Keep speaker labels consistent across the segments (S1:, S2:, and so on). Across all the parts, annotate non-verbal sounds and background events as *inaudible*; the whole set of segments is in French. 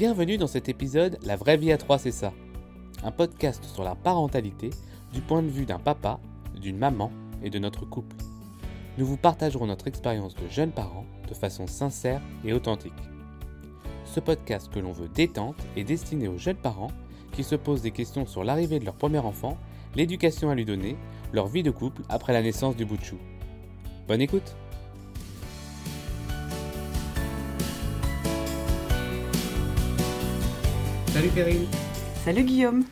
S1: Bienvenue dans cet épisode La vraie vie à 3 c'est ça. Un podcast sur la parentalité du point de vue d'un papa, d'une maman et de notre couple. Nous vous partagerons notre expérience de jeunes parents de façon sincère et authentique. Ce podcast que l'on veut détente est destiné aux jeunes parents qui se posent des questions sur l'arrivée de leur premier enfant, l'éducation à lui donner, leur vie de couple après la naissance du bout de chou. Bonne écoute Salut Perrine
S2: Salut Guillaume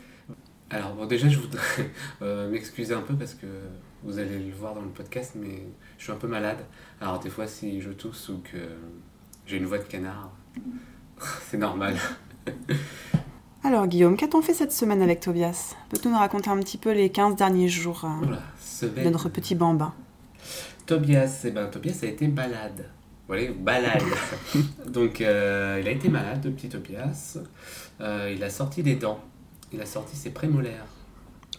S1: Alors bon déjà je voudrais *laughs* euh, m'excuser un peu parce que vous allez le voir dans le podcast mais je suis un peu malade. Alors des fois si je tousse ou que j'ai une voix de canard, *laughs* c'est normal. *laughs*
S2: Alors Guillaume, qu'a-t-on fait cette semaine avec Tobias? Peux-tu nous raconter un petit peu les 15 derniers jours euh,
S1: Oula,
S2: de notre petit bambin
S1: Tobias, eh ben, Tobias a été malade. Voilà, balade. *laughs* Donc, euh, il a été malade, le petit Tobias. Euh, il a sorti des dents. Il a sorti ses prémolaires.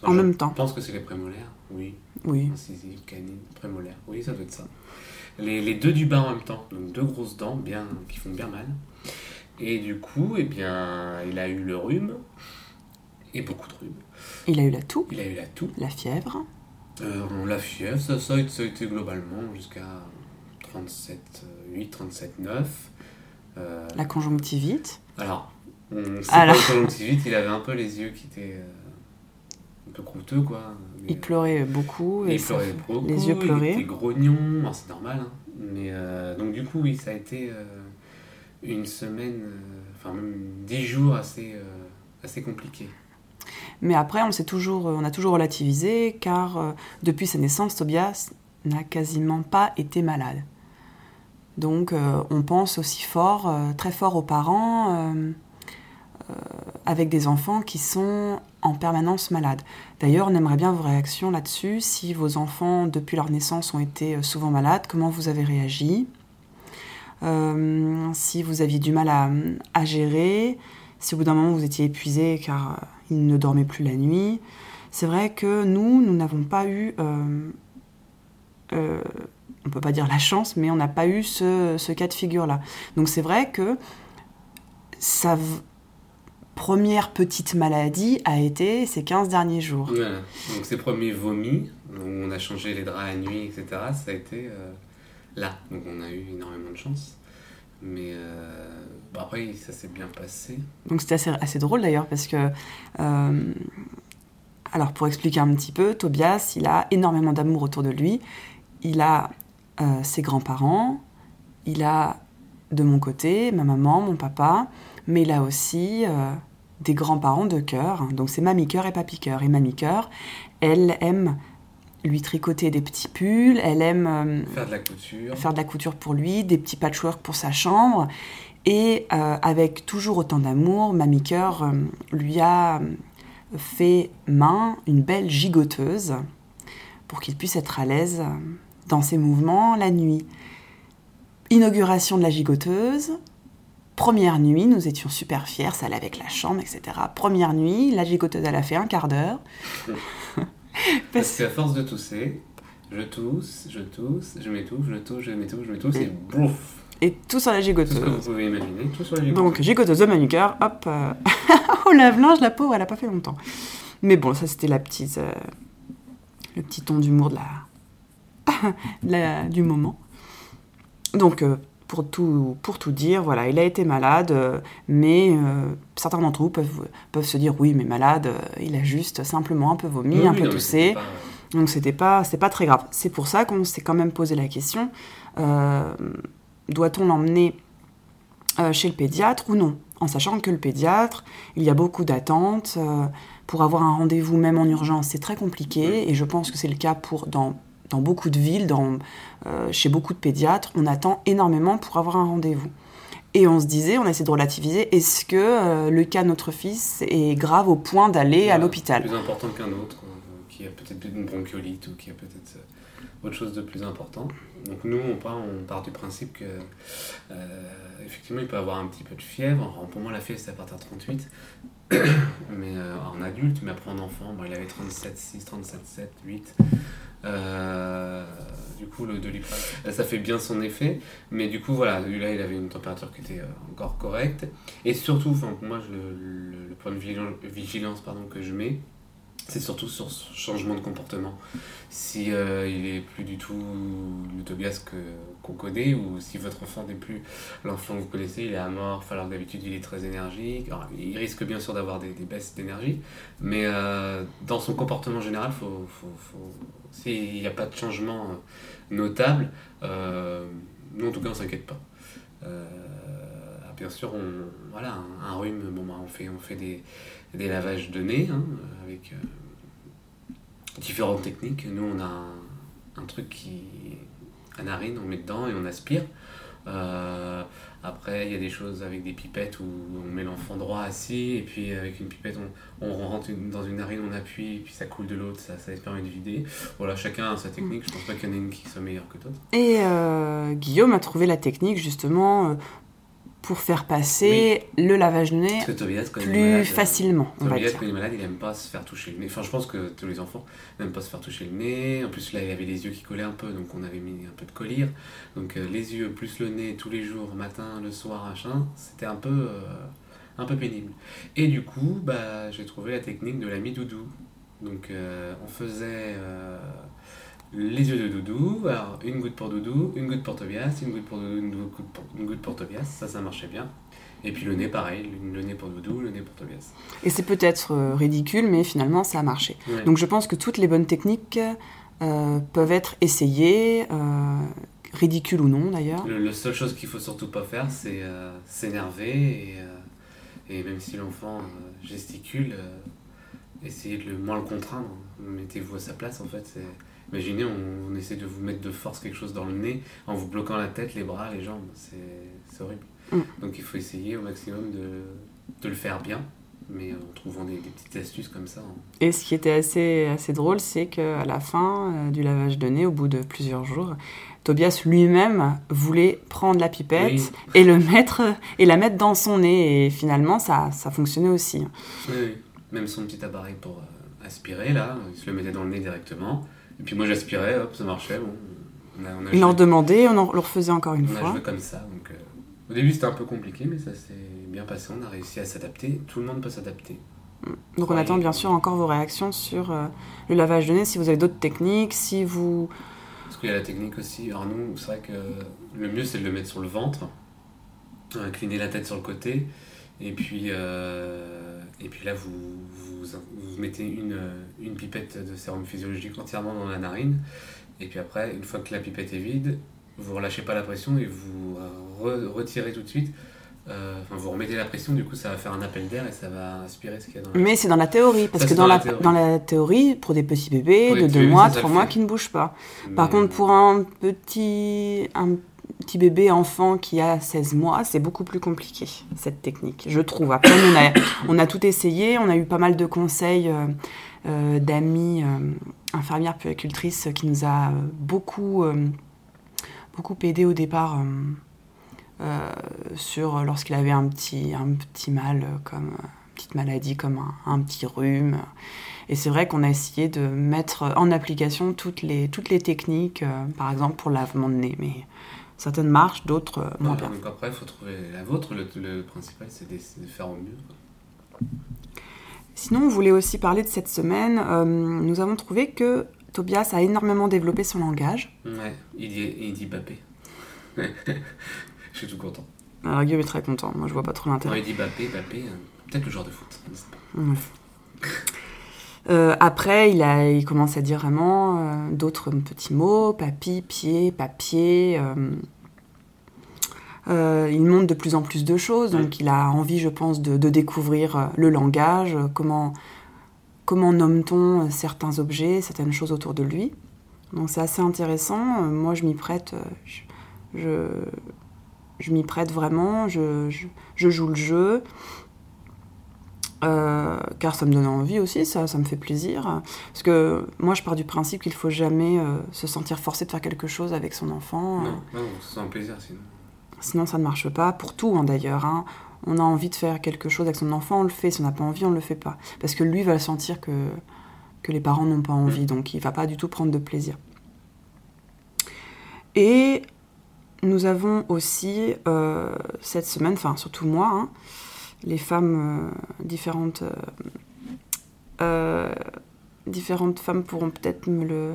S2: En
S1: je
S2: même temps.
S1: pense que c'est les prémolaires. Oui.
S2: Oui.
S1: Incisive, canine, prémolaire. Oui, ça doit être ça. Les, les deux du bas en même temps. Donc, deux grosses dents bien, qui font bien mal. Et du coup, eh bien, il a eu le rhume. Et beaucoup de rhume.
S2: Il a eu la toux,
S1: Il a eu la toux.
S2: la fièvre,
S1: Euh, la fièvre, ça a été globalement jusqu'à 37, 8, 37, 9. Euh,
S2: la conjonctivite.
S1: alors, on sait
S2: Alors.
S1: pas le conjonctivite, il avait un peu les yeux qui étaient euh, un peu croûteux, quoi. Mais,
S2: Il pleurait beaucoup. Et
S1: il pleurait beaucoup,
S2: les yeux
S1: il
S2: pleuraient.
S1: était grognon, c'est normal. hein. Mais euh, donc du coup, oui, ça a été euh, une semaine, enfin même 10 jours assez, assez compliqués.
S2: Mais après, on, toujours, on a toujours relativisé car euh, depuis sa naissance, Tobias n'a quasiment pas été malade. Donc euh, on pense aussi fort, euh, très fort aux parents euh, avec des enfants qui sont en permanence malades. D'ailleurs, on aimerait bien vos réactions là-dessus. Si vos enfants, depuis leur naissance, ont été souvent malades, comment vous avez réagi? Si vous aviez du mal à, gérer, si au bout d'un moment vous étiez épuisé car euh, il ne dormait plus la nuit. C'est vrai que nous, nous n'avons pas eu, on peut pas dire la chance, mais on n'a pas eu ce, ce cas de figure-là. Donc c'est vrai que sa première petite maladie a été ces 15 derniers jours.
S1: Voilà. Donc ses premiers vomis, où on a changé les draps la nuit, etc., ça a été euh, là. Donc on a eu énormément de chance. Mais euh, bon, après, ça s'est bien passé.
S2: Donc c'était assez, assez drôle d'ailleurs parce que, euh, alors pour expliquer un petit peu, Tobias, il a énormément d'amour autour de lui. Il a euh, ses grands-parents, il a de mon côté ma maman, mon papa, mais il a aussi euh, des grands-parents de cœur. Donc c'est mamie cœur et papy cœur. Et mamie cœur, elle aime lui tricoter des petits pulls, elle aime euh,
S1: Faire de la couture.
S2: faire de la couture pour lui, des petits patchwork pour sa chambre. Et euh, avec toujours autant d'amour, Mamie Cœur euh, lui a fait main une belle gigoteuse pour qu'il puisse être à l'aise dans ses mouvements la nuit. Inauguration de la gigoteuse. Première nuit, nous étions super fiers, ça allait avec la chambre, etc. Première nuit, la gigoteuse, elle a fait un quart d'heure. *laughs*
S1: Parce qu'à force de tousser, je tousse, je tousse, je m'étouffe, je tousse, je m'étouffe, je m'étouffe, et bouf
S2: Et tout sur la
S1: Tout ce que vous
S2: gigoteuse.
S1: pouvez imaginer, tout sur les
S2: Donc, gigoteuse de manucure, hop, euh, *laughs* au lave-linge, la pauvre, elle a pas fait longtemps. Mais bon, ça c'était la petite, euh, le petit ton d'humour de la, *coughs* la- du moment. Donc, euh, pour tout, pour tout dire, voilà, il a été malade, euh, mais euh, certains d'entre vous peuvent, peuvent se dire, oui, mais malade, il a juste simplement un peu vomi,
S1: Oui,
S2: un peu toussé.
S1: pas-
S2: Donc c'était pas, c'est pas très grave. C'est pour ça qu'on s'est quand même posé la question euh, doit-on l'emmener euh, chez le pédiatre ou non? En sachant que le pédiatre, il y a beaucoup d'attentes. pour avoir un rendez-vous, même en urgence, c'est très compliqué. Et je pense que c'est le cas pour dans, dans beaucoup de villes, dans, euh, chez beaucoup de pédiatres. On attend énormément pour avoir un rendez-vous. Et on se disait, on a essayé de relativiser, est-ce que euh, le cas de notre fils est grave au point d'aller à
S1: Voilà,
S2: l'hôpital
S1: Plus important qu'un autre, euh, qui a peut-être une bronchiolite ou qui a peut-être autre chose de plus important. Donc nous, on part, on part du principe que euh, effectivement, il peut avoir un petit peu de fièvre. Pour moi, la fièvre, c'est à partir de 38. *coughs* mais euh, en adulte, mais après en enfant, bon, il avait 37, 6, 37, 7, 8. Euh, du coup, le doliprane. Ça fait bien son effet, mais du coup, voilà, là, il avait une température qui était encore correcte. Et surtout, moi, le, point de vigilance pardon, que je mets, c'est surtout sur ce changement de comportement. Si euh, il est plus du tout le Tobias qu'on connaît, ou si votre enfant n'est plus l'enfant que vous connaissez, il est amorphe, alors d'habitude il est très énergique. il risque bien sûr d'avoir des, baisses d'énergie, mais euh, dans son comportement général, faut, faut, faut s'il n'y a pas de changement euh, notable, nous en tout cas on s'inquiète pas. bien sûr, on, voilà, un, rhume, bon, bah, on fait, on fait des, des lavages de nez hein, avec différentes techniques. Nous, on a un, truc qui. à narine, on met dedans et on aspire. Euh, après, il y a des choses avec des pipettes où on met l'enfant droit assis, et puis avec une pipette, on, rentre dans une narine, on appuie, et puis ça coule de l'autre, ça, permet de vider. Voilà, chacun a sa technique, je pense pas qu'il y en ait une qui soit meilleure que d'autres.
S2: Et euh, Guillaume a trouvé la technique justement euh, pour faire passer le lavage de nez plus facilement.
S1: On Tobias, quand il est malade, il n'aime pas se faire toucher le nez. Enfin, je pense que tous les enfants n'aiment pas se faire toucher le nez. En plus, là, il avait les yeux qui collaient un peu, donc on avait mis un peu de collyre. Donc, euh, les yeux plus le nez tous les jours, matin, le soir, machin, c'était un peu, euh, un peu pénible. Et du coup, bah, j'ai trouvé la technique de la mi-doudou. Donc, euh, on faisait les yeux de Doudou, alors une goutte pour Doudou, une goutte pour Tobias, une goutte pour Doudou, une goutte pour, Tobias, ça ça marchait bien. Et puis le nez pareil, le nez pour Doudou, le nez pour Tobias.
S2: Et c'est peut-être euh, ridicule, mais finalement ça a marché. Donc je pense que toutes les bonnes techniques euh, peuvent être essayées, euh, ridicules ou non d'ailleurs.
S1: La seule chose qu'il faut surtout pas faire, c'est s'énerver et, et, même si l'enfant gesticule, essayez de le moins le contraindre. Mettez-vous à sa place en fait. c'est Imaginez, on, essaie de vous mettre de force quelque chose dans le nez en vous bloquant la tête, les bras, les jambes. C'est horrible. Mm. Donc il faut essayer au maximum de, de le faire bien, mais en trouvant des, petites astuces comme ça. Hein.
S2: Et ce qui était assez, assez drôle, c'est qu'à la fin euh, du lavage de nez, au bout de plusieurs jours, Tobias lui-même voulait prendre la pipette et, le mettre, et la mettre dans son nez. Et finalement, ça, ça fonctionnait aussi.
S1: Oui, même son petit appareil pour euh, aspirer, là, il se le mettait dans le nez directement. Et puis moi j'aspirais, hop, ça marchait. Bon.
S2: On, a, on, a leur demandait, on en, le refaisait encore une fois.
S1: On a joué comme ça. Donc, euh, au début c'était un peu compliqué, mais ça s'est bien passé. On a réussi à s'adapter. Tout le monde peut s'adapter.
S2: Mm. Donc on attend bien sûr encore vos réactions sur euh, le lavage de nez, si vous avez d'autres techniques, si vous...
S1: Parce qu'il y a la technique aussi. Alors nous, c'est vrai que le mieux c'est de le mettre sur le ventre, incliner la tête sur le côté, et puis, euh, et puis là vous, vous, vous mettez une, une pipette de sérum physiologique entièrement dans la narine. Et puis après, une fois que la pipette est vide, vous relâchez pas la pression et vous retirez tout de suite. Euh, enfin, vous remettez la pression, du coup, ça va faire un appel d'air et ça va aspirer ce qu'il y a dans
S2: la... Mais c'est dans la théorie, parce que dans, la, théorie. dans la théorie, pour des petits bébés de 2 mois, 3 mois qui ne bougent pas. Par contre, pour un petit, un petit bébé enfant qui a 16 mois, c'est beaucoup plus compliqué, cette technique, je trouve. Après, on a, on a tout essayé, on a eu pas mal de conseils euh, euh, d'amis euh, infirmières puéricultrices qui nous a beaucoup, beaucoup aidé au départ sur lorsqu'il avait un petit, un petit mal, comme une petite maladie, comme un, un petit rhume. Et c'est vrai qu'on a essayé de mettre en application toutes les, toutes les techniques, par exemple pour lavement de nez. Mais Certaines marchent, d'autres euh, moins bien.
S1: Donc après, il faut trouver la vôtre. Le, principal, c'est de, faire au mieux.
S2: Sinon, on voulait aussi parler de cette semaine. Euh, nous avons trouvé que Tobias a énormément développé son langage.
S1: Ouais, il dit, il dit Bappé. *laughs* je suis tout content.
S2: Alors Guillaume est très content. Moi, je vois pas trop l'intérêt.
S1: il dit Bappé, Bappé. Euh, peut-être le genre de foot.
S2: Euh, après, il, commence à dire vraiment euh, d'autres petits mots, papy, pied, papier. Euh, il montre de plus en plus de choses, donc il a envie, je pense, de, découvrir le langage, comment, comment nomme-t-on certains objets, certaines choses autour de lui. Donc c'est assez intéressant. Moi, je m'y prête. Je, m'y prête vraiment. Je, joue le jeu. Euh, car ça me donne envie aussi, ça, ça me fait plaisir. Parce que moi, je pars du principe qu'il faut jamais euh, se sentir forcé de faire quelque chose avec son enfant.
S1: Non, non c'est un plaisir sinon.
S2: Sinon, ça ne marche pas, pour tout hein, d'ailleurs. Hein. On a envie de faire quelque chose avec son enfant, on le fait. Si on n'a pas envie, on ne le fait pas. Parce que lui va sentir que, que les parents n'ont pas envie, mm. donc il va pas du tout prendre de plaisir. Et nous avons aussi euh, cette semaine, enfin surtout moi, hein, les femmes euh, différentes, euh, différentes femmes pourront peut-être me le,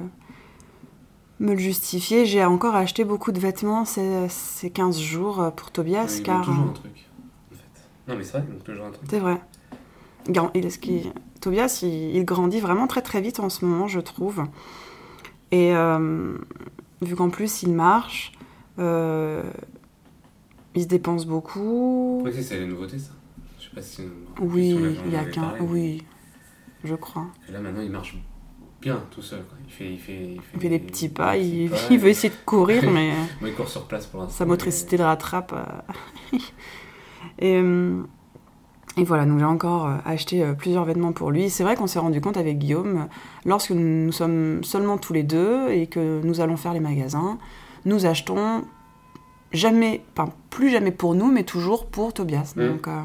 S2: me le justifier. J'ai encore acheté beaucoup de vêtements ces, ces 15 jours pour Tobias.
S1: Ouais, il
S2: car,
S1: toujours un truc. En fait. Non, mais c'est vrai, il toujours un truc.
S2: C'est vrai. Gar- il- ce qui- Tobias, il, il grandit vraiment très très vite en ce moment, je trouve. Et euh, vu qu'en plus il marche, euh, il se dépense beaucoup.
S1: Oui, c'est- c'est la nouveauté, ça. Je sais pas si.
S2: Oui,
S1: si on
S2: il y a qu'un.
S1: mais-
S2: Oui, je crois.
S1: Et là, maintenant, il marche bien tout seul. Quoi. Il, fait, il, fait, il, fait
S2: Il fait des petits pas, il,
S1: petits pas, *laughs*
S2: il veut essayer de courir, *laughs* mais
S1: il court sur place pour l'instant.
S2: sa motricité le rattrape. euh. *laughs* et, euh, et voilà, donc j'ai encore euh, acheté plusieurs vêtements pour lui. C'est vrai qu'on s'est rendu compte avec Guillaume, lorsque nous sommes seulement tous les deux et que nous allons faire les magasins, nous achetons jamais, enfin plus jamais pour nous, mais toujours pour Tobias.
S1: Mm.
S2: Donc euh,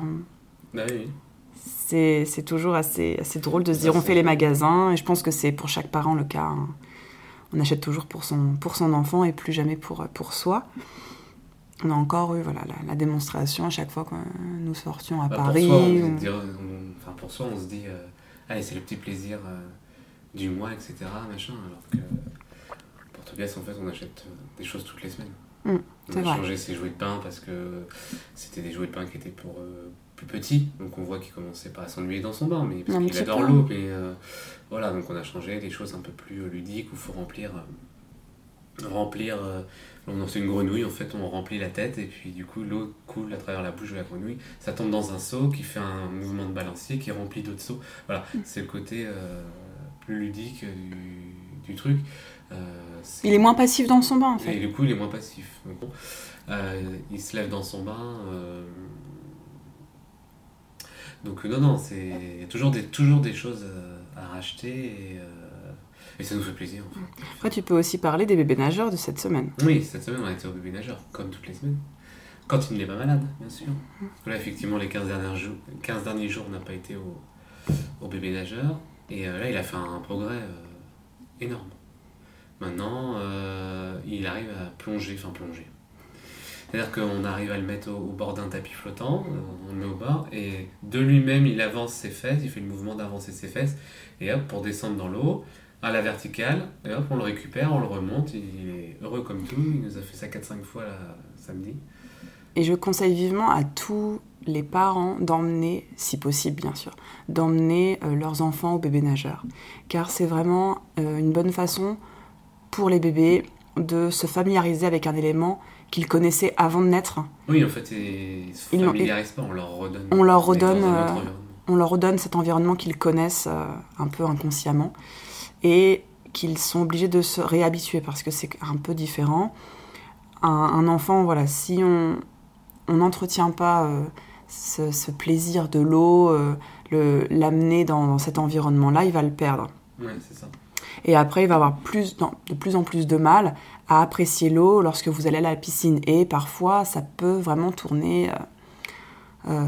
S1: Bah oui,
S2: c'est toujours assez, assez drôle de se
S1: Ça,
S2: dire on fait les magasins, et je pense que c'est pour chaque parent le cas. hein. On achète toujours pour son, pour son enfant et plus jamais pour, pour soi. On a encore eu voilà, la, la démonstration à chaque fois que nous sortions à
S1: Bah,
S2: Paris.
S1: Pour soi, on,
S2: ou-
S1: enfin, pour soi, on se dit, euh, allez, c'est le petit plaisir euh, du mois, etc. Machin, alors que pour Tobias, en fait, on achète euh, des choses toutes les semaines.
S2: Mm,
S1: on a
S2: vrai.
S1: changé ses jouets de pain parce que c'était des jouets de pain qui étaient pour euh, plus petits. Donc on voit qu'il commençait pas à s'ennuyer dans son bain, mais parce qu'il
S2: petit
S1: adore l'eau. Mais euh, voilà, donc on a changé des choses un peu plus euh, ludiques où il faut remplir. euh, remplir euh, on en fait une grenouille, en fait on remplit la tête et puis du coup l'eau coule à travers la bouche de la grenouille, ça tombe dans un seau qui fait un mouvement de balancier qui remplit d'autres seaux. Voilà, c'est le côté plus ludique du, du truc.
S2: Il est moins passif dans son bain en
S1: et
S2: fait.
S1: du coup, il est moins passif. Donc, bon, il se lève dans son bain. Donc, euh, non, non, c'est il y a toujours des, toujours des choses euh, à racheter et, euh, et ça nous fait plaisir. En fait.
S2: Après, tu peux aussi parler des bébés nageurs de cette semaine.
S1: Oui, cette semaine, on a été au bébé nageur, comme toutes les semaines. Quand il n'est pas malade, bien sûr. Là, effectivement, les 15 derniers jours, 15 derniers jours on n'a pas été au, au bébé nageur. Et euh, là, il a fait un progrès euh, énorme. Maintenant, euh, il arrive à plonger, enfin plonger. C'est-à-dire qu'on arrive à le mettre au, bord d'un tapis flottant, euh, on le met au bord, et de lui-même, il avance ses fesses, il fait le mouvement d'avancer ses fesses, et hop, pour descendre dans l'eau, à la verticale, et hop, on le récupère, on le remonte, il est heureux comme tout, il nous a fait ça 4-5 fois là, samedi.
S2: Et je conseille vivement à tous les parents d'emmener, si possible bien sûr, d'emmener euh, leurs enfants au bébé nageur. Car c'est vraiment euh, une bonne façon pour les bébés de se familiariser avec un élément qu'ils connaissaient avant de naître.
S1: Oui, en fait, ils se familiarisent pas, on leur redonne.
S2: On leur redonne, euh. On leur redonne cet environnement qu'ils connaissent euh, un peu inconsciemment et qu'ils sont obligés de se réhabituer parce que c'est un peu différent. Un, un enfant, voilà, si on on n'entretient pas euh, ce, ce plaisir de l'eau, le- l'amener dans, dans cet environnement-là, il va le perdre.
S1: Ouais, c'est ça.
S2: Et après, il va avoir plus, de plus en plus de mal à apprécier l'eau lorsque vous allez à la piscine. Et parfois, ça peut vraiment tourner euh, euh,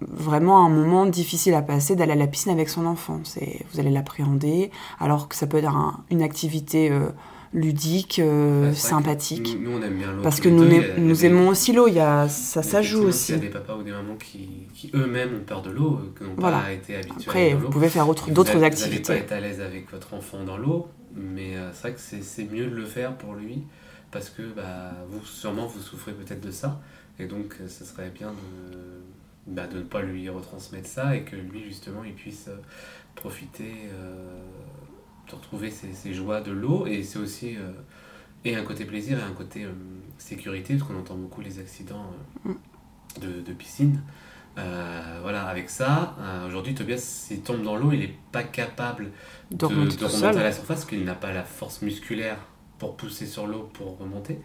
S2: vraiment un moment difficile à passer d'aller à la piscine avec son enfant. C'est, vous allez l'appréhender, alors que ça peut être un- une activité euh, ludique, euh, sympathique.
S1: Nous, nous, on aime bien l'eau.
S2: Parce que nous,
S1: deux, il a- il des-
S2: aimons aussi l'eau, il ça, ça joue aussi.
S1: s'il y a des papas ou des mamans qui, qui eux-mêmes ont peur de l'eau, qui n'ont
S2: Voilà.
S1: pas été habitués à
S2: Après, vous pouvez faire
S1: vous
S2: d'autres
S1: Vous
S2: activités.
S1: n'allez pas être à l'aise avec votre enfant dans l'eau, mais euh, c'est vrai que c'est c'est mieux de le faire pour lui, parce que bah, vous, sûrement, vous souffrez peut-être de ça, et donc euh, ce serait bien de, bah, de ne pas lui retransmettre ça, et que lui, justement, il puisse euh, profiter euh, de retrouver ses, ses joies de l'eau, et c'est aussi... euh, et un côté plaisir et un côté sécurité, parce qu'on entend beaucoup les accidents de, de piscine. Euh, voilà, avec ça, euh, aujourd'hui, Tobias, s'il tombe dans l'eau, il n'est pas capable
S2: De
S1: de,
S2: remonter
S1: de à la surface, parce qu'il n'a pas la force musculaire pour pousser sur l'eau pour remonter.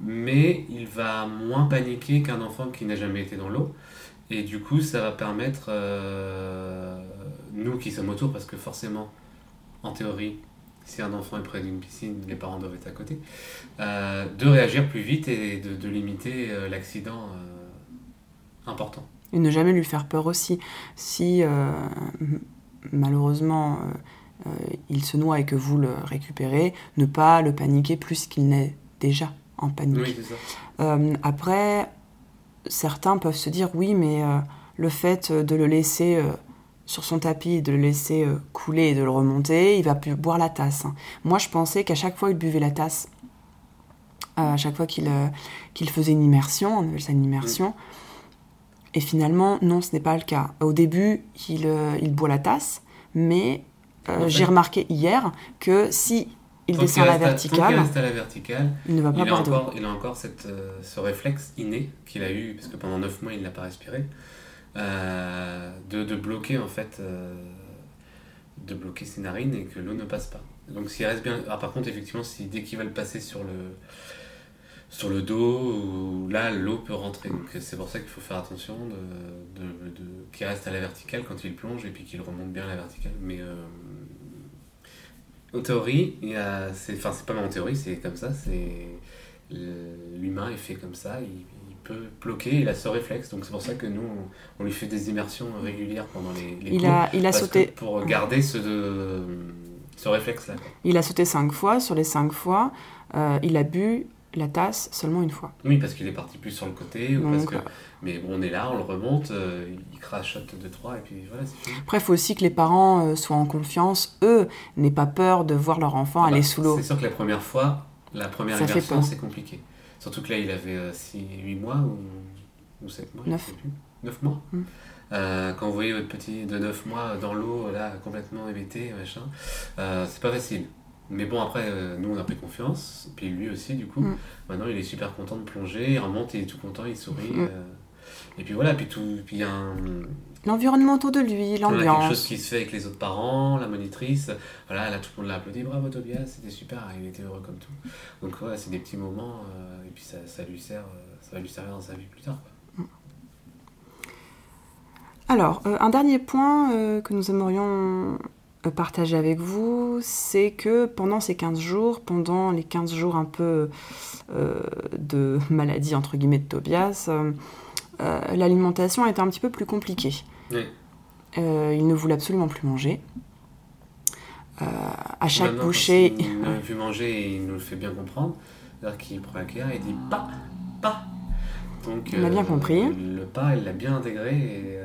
S1: Mais il va moins paniquer qu'un enfant qui n'a jamais été dans l'eau. Et du coup, ça va permettre, euh, nous qui sommes autour, parce que forcément, en théorie, si un enfant est près d'une piscine, les parents doivent être à côté, de réagir plus vite et de, de limiter l'accident important.
S2: Et ne jamais lui faire peur aussi. Si euh, malheureusement euh, euh, il se noie et que vous le récupérez, ne pas le paniquer plus qu'il n'est déjà en panique.
S1: Oui, ça.
S2: Après, certains peuvent se dire oui, mais le fait de le laisser sur son tapis, de le laisser couler et de le remonter, il va plus boire la tasse. hein. Moi, je pensais qu'à chaque fois il buvait la tasse, à chaque fois qu'il euh, qu'il faisait une immersion, on appelle ça une immersion, et finalement, non, ce n'est pas le cas. Au début, il, euh, il boit la tasse, mais euh, j'ai remarqué hier que si il
S1: Tant
S2: descend à la verticale,
S1: reste à la verticale,
S2: il ne va pas
S1: il a, encore, il a encore cette, euh, ce réflexe inné qu'il a eu, parce que pendant 9 mois il n'a pas respiré, de, de bloquer en fait, de bloquer ses narines et que l'eau ne passe pas. Donc s'il reste bien. Ah, par contre, effectivement, si dès qu'il va le passer sur le, sur le dos, ou là l'eau peut rentrer. Donc c'est pour ça qu'il faut faire attention de, de, de- qu'il reste à la verticale quand il plonge et puis qu'il remonte bien à la verticale. Mais euh, en théorie, il y a, c'est, enfin c'est pas en théorie, c'est comme ça, c'est l'humain est fait comme ça, il, il peut bloquer, il a ce réflexe, donc c'est pour ça que nous on, on lui fait des immersions régulières pendant les, les
S2: Il
S1: cours,
S2: a, il sauté.
S1: pour garder ce, de- ce réflexe-là.
S2: Il a sauté cinq fois. Sur les cinq fois, euh, il a bu la tasse seulement une fois.
S1: Oui, parce qu'il est parti plus sur le côté, ou parce que, mais bon, on est là, on le remonte, euh, il crachote deux trois et puis voilà, c'est fini.
S2: Après, il faut aussi que les parents euh, soient en confiance, eux, n'aient pas peur de voir leur enfant aller
S1: Bah,
S2: sous l'eau.
S1: C'est sûr que la première fois, la première
S2: Ça
S1: immersion, c'est compliqué. Surtout que là, il avait 8 mois ou, ou 7 mois
S2: Neuf.
S1: 9 mois.
S2: Mm.
S1: Euh, quand vous voyez votre petit de 9 mois dans l'eau, là, complètement hébété, machin, euh, c'est pas facile. Mais bon, après, euh, nous, on a pris confiance, puis lui aussi, du coup.
S2: Mm.
S1: Maintenant, il est super content de plonger, il remonte, il est tout content, il sourit.
S2: Mm.
S1: euh, et puis voilà, puis tout, puis il y a un,
S2: L'environnement autour de lui,
S1: on a quelque chose
S2: l'ambiance.
S1: qui se fait avec les autres parents, la monitrice. Voilà, là, tout le monde l'a applaudi. Bravo Tobias, c'était super, il était heureux comme tout. Donc, voilà, c'est des petits moments, euh, et puis ça, ça lui sert, ça va lui servir dans sa vie plus tard. quoi.
S2: Alors, un dernier point que nous aimerions partager avec vous, c'est que pendant ces 15 jours, pendant les 15 jours un peu euh, de *laughs* maladie, entre guillemets, de Tobias, euh, euh, l'alimentation était un petit peu plus compliquée.
S1: Oui.
S2: Euh, il ne voulait absolument plus manger. À chaque
S1: Maintenant,
S2: bouchée,
S1: Il nous vu manger et il nous le fait bien comprendre. C'est-à-dire qu'il prend la cuillère et il dit pas, pas. Donc,
S2: On a bien compris.
S1: Le pas, il l'a bien intégré. Et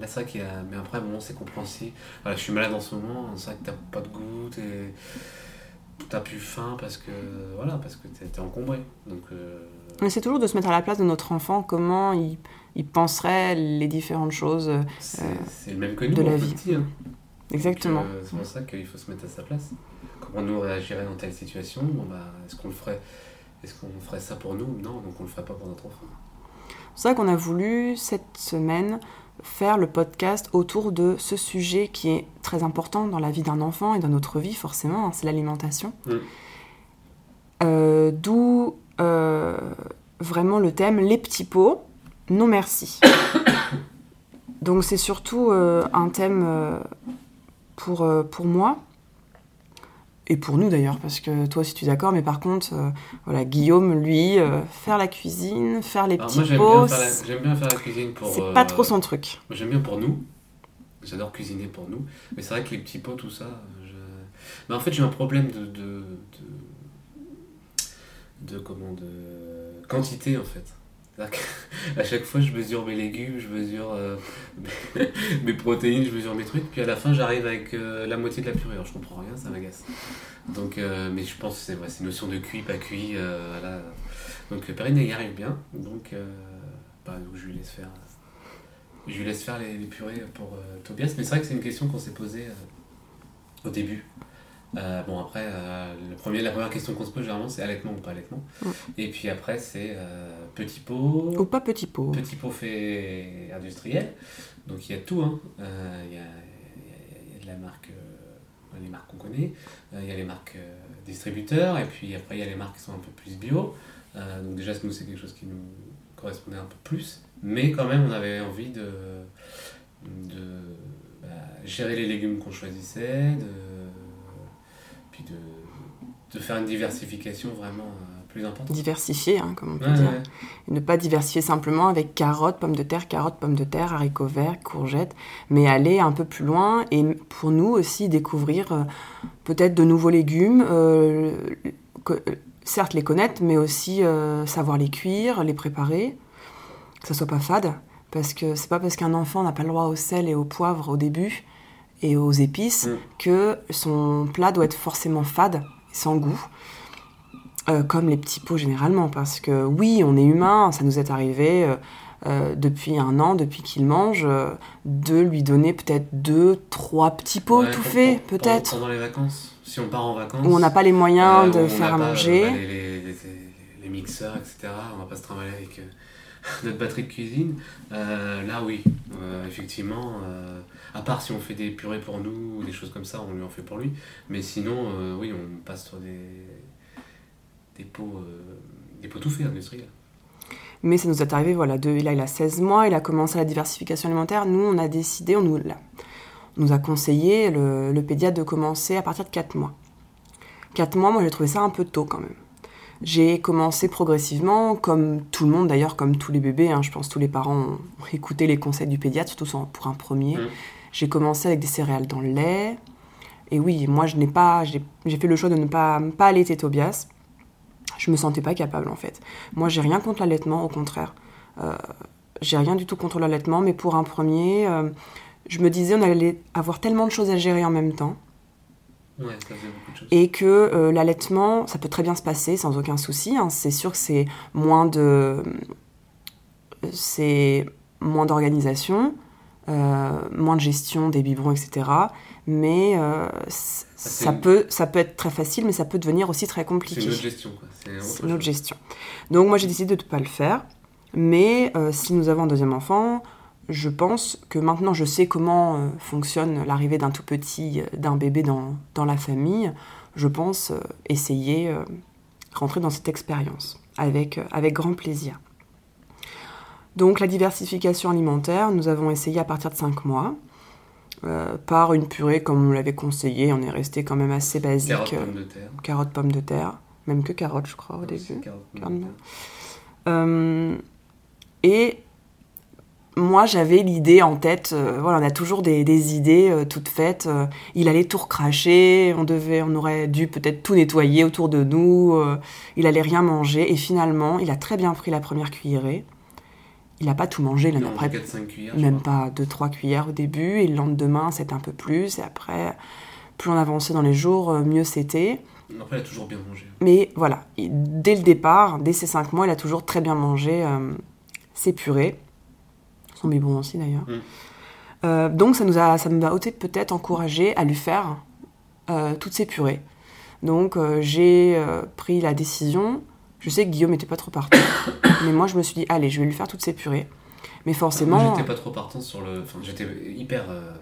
S1: là, c'est vrai qu'il y a. Mais après, bon, c'est compréhensible. Voilà, je suis malade en ce moment. C'est vrai que t'as pas de goût. t'es- T'as plus faim parce que. Voilà, parce que t'es t'es encombré. Donc. euh,
S2: on essaie toujours de se mettre à la place de notre enfant, comment il, il penserait les différentes choses. euh,
S1: C'est c'est le même que nous,
S2: de la vie.
S1: petit, hein.
S2: Exactement.
S1: Donc, euh, c'est pour ça qu'il faut se mettre à sa place. Comment nous réagirait dans telle situation Bon, bah, est-ce qu'on le ferait Est-ce qu'on ferait ça pour nous? Non, donc on le ferait pas pour notre enfant.
S2: C'est ça qu'on a voulu cette semaine faire le podcast autour de ce sujet qui est très important dans la vie d'un enfant et dans notre vie forcément, hein, c'est l'alimentation.
S1: Mm.
S2: Euh, D'où euh, vraiment le thème les petits pots, non merci. Donc c'est surtout euh, un thème pour, pour moi et pour nous d'ailleurs, parce que toi aussi tu es d'accord, mais par contre, euh, voilà, Guillaume, lui, euh, faire la cuisine, faire les
S1: Alors,
S2: petits
S1: moi,
S2: pots,
S1: j'aime bien faire la cuisine pour.
S2: c'est
S1: euh,
S2: pas trop son truc.
S1: J'aime bien pour nous. J'adore cuisiner pour nous. Mais c'est vrai que les petits pots, tout ça. Je... Mais en fait, j'ai un problème de. de, de, de comment De quantité, en fait. Qu'à *laughs* chaque fois, je mesure mes légumes, je mesure euh, *laughs* mes- protéines, je mesure mes trucs, puis à la fin, j'arrive avec euh, la moitié de la purée. Alors, je comprends rien, ça m'agace. Donc, euh, mais je pense que c'est une notion de cuit, pas cuit. voilà. Donc, Perrine, y arrive bien. Donc, bah, donc, je lui laisse faire. Je lui laisse faire les, purées pour Tobias. Mais c'est vrai que c'est une question qu'on s'est posée au début. Euh, bon, après, euh, le premier, la première question qu'on se pose généralement, c'est allaitement ou pas allaitement.
S2: Mm.
S1: Et puis après, c'est euh, petit pot.
S2: Ou pas petit pot.
S1: Petit pot fait industriel. Donc il y a tout. hein. Il y, a, y a- y a de la marque, les marques qu'on connaît. Il y a les marques distributeurs. Et puis après, il y a les marques qui sont un peu plus bio. Donc déjà, nous, c'est quelque chose qui nous correspondait un peu plus. Mais quand même, on avait envie de, de bah, gérer les légumes qu'on choisissait, de, puis de, de faire une diversification vraiment euh, plus importante.
S2: Diversifier, hein, comme on peut
S1: Ouais,
S2: dire.
S1: ouais.
S2: Et ne pas diversifier simplement avec carottes, pommes de terre, carottes, pommes de terre, haricots verts, courgettes, mais aller un peu plus loin et pour nous aussi découvrir euh, peut-être de nouveaux légumes, euh, que- certes les connaître, mais aussi euh, savoir les cuire, les préparer, que ça soit pas fade. Parce que c'est pas parce qu'un enfant n'a pas le droit au sel et au poivre au début et aux épices
S1: Mm.
S2: que son plat doit être forcément fade, sans goût. Euh, comme les petits pots généralement, parce que oui, on est humain, ça nous est arrivé euh, euh, depuis un an, depuis qu'il mange, de lui donner peut-être deux, trois petits pots
S1: Ouais,
S2: tout faits, peut-être,
S1: Pendant les vacances, si on part en vacances.
S2: où on n'a pas les moyens de faire à
S1: pas,
S2: manger.
S1: bah, les, les- les- les mixeurs, etc. On va pas se trimballer avec *laughs* notre batterie de cuisine. Là, oui, effectivement. À part si on fait des purées pour nous ou des choses comme ça, on lui en fait pour lui. Mais sinon, euh, oui, on passe sur des, des pots, euh, des pots tout faits industriels.
S2: Mais ça nous est arrivé, voilà, de, là il a 16 mois, il a commencé la diversification alimentaire. Nous, on a décidé, on nous, l'a- on nous a conseillé, le, le pédiatre, de commencer à partir de 4 mois. 4 mois, moi j'ai trouvé ça un peu tôt quand même. J'ai commencé progressivement, comme tout le monde d'ailleurs, comme tous les bébés, hein, je pense tous les parents ont écouté les conseils du pédiatre, surtout pour un premier.
S1: Mm.
S2: J'ai commencé avec des céréales dans le lait. Et oui, moi je n'ai pas, j'ai fait le choix de ne pas, pas allaiter Tobias. Je me sentais pas capable en fait. Moi j'ai rien contre l'allaitement, au contraire. Euh, j'ai rien du tout contre l'allaitement, mais pour un premier, euh, je me disais on allait avoir tellement de choses à gérer en même temps.
S1: Ouais, ça faisait beaucoup de choses.
S2: Et que euh, l'allaitement, ça peut très bien se passer sans aucun souci. hein. C'est sûr que c'est moins de. C'est moins d'organisation, moins de gestion des biberons, etc. Mais euh,
S1: c'est
S2: ça,
S1: une-
S2: peut, ça peut être très facile, mais ça peut devenir aussi très
S1: C'est
S2: compliqué.
S1: une autre gestion. C'est
S2: C'est une autre gestion. Donc moi j'ai décidé de ne pas le faire. Mais euh, si nous avons un deuxième enfant, je pense que maintenant je sais comment euh, fonctionne l'arrivée d'un tout petit, euh, d'un bébé dans, dans la famille. Je pense euh, essayer, euh, rentrer dans cette expérience avec, euh, avec grand plaisir. Donc la diversification alimentaire, nous avons essayé à partir de 5 mois. euh, par une purée comme on l'avait conseillé, on est resté quand même assez basique.
S1: Carottes, pommes de terre.
S2: carottes, pommes de terre, même que carottes je crois au début.
S1: carottes.
S2: Euh, et moi, j'avais l'idée en tête. euh, voilà, on a toujours des, des idées toutes faites. il allait tout recracher. On devait, on aurait dû peut-être tout nettoyer autour de nous. il allait rien manger. Et finalement, il a très bien pris la première cuillerée. Il n'a pas tout mangé. Il en a
S1: Non,
S2: pris
S1: 4-5 cuillères. je
S2: même pas 2-3 cuillères au début. Et le lendemain, c'était un peu plus. Et après, plus on avançait dans les jours, euh, mieux c'était.
S1: Après, il a toujours bien mangé.
S2: Mais voilà, il- dès le départ, dès ses 5 mois, il a toujours très bien mangé euh, ses purées. Son biberon aussi d'ailleurs.
S1: Mm.
S2: Euh, donc ça nous a, ça nous a ôté peut-être encouragé à lui faire euh, toutes ses purées. Donc j'ai pris la décision. Je sais que Guillaume n'était pas trop partant, *coughs* mais moi je me suis dit allez, je vais lui faire toutes ses purées. Mais forcément,
S1: j'étais pas trop partant sur le. Enfin, j'étais hyper. euh,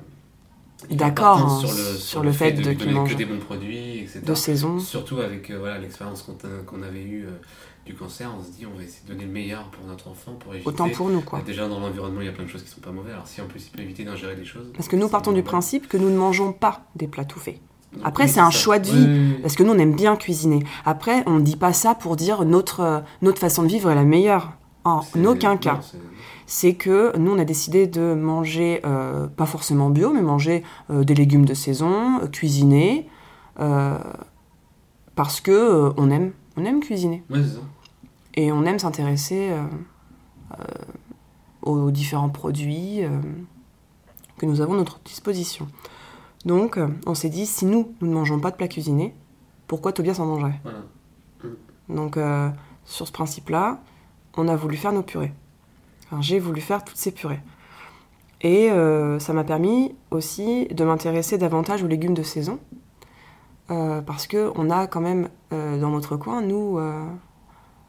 S1: hyper
S2: D'accord, hein,
S1: sur le,
S2: sur le fait
S1: de
S2: qu'il mange
S1: que des bons produits, etc.
S2: de saison.
S1: Surtout avec euh, voilà, l'expérience qu'on qu'on avait eue euh, du cancer, on se dit on va essayer de donner le meilleur pour notre enfant, pour éviter.
S2: Autant pour nous quoi.
S1: Déjà dans l'environnement, il y a plein de choses qui sont pas mauvaises. Alors si en plus il peut éviter d'ingérer des choses.
S2: Parce que nous partons du principe que nous ne mangeons pas des plats tout faits. Après,
S1: oui,
S2: c'est un
S1: ça.
S2: choix de vie.
S1: oui, oui.
S2: Parce que nous, on aime bien cuisiner. Après, on ne dit pas ça pour dire notre, euh, notre façon de vivre est la meilleure. En aucun cas.
S1: c'est-
S2: que nous, on a décidé de manger, euh, pas forcément bio, mais manger euh, des légumes de saison, euh, cuisiner, euh, parce que euh, on aime, on aime cuisiner.
S1: Ouais, c'est ça.
S2: Et on aime s'intéresser euh, euh, aux différents produits euh, que nous avons à notre disposition. Donc, on s'est dit, si nous, nous ne mangeons pas de plats cuisinés, pourquoi Tobias en mangerait
S1: Voilà.
S2: Donc, euh, sur ce principe-là, on a voulu faire nos purées. Enfin, j'ai voulu faire toutes ces purées. Et euh, ça m'a permis aussi de m'intéresser davantage aux légumes de saison. Euh, parce que on a quand même dans notre coin, nous,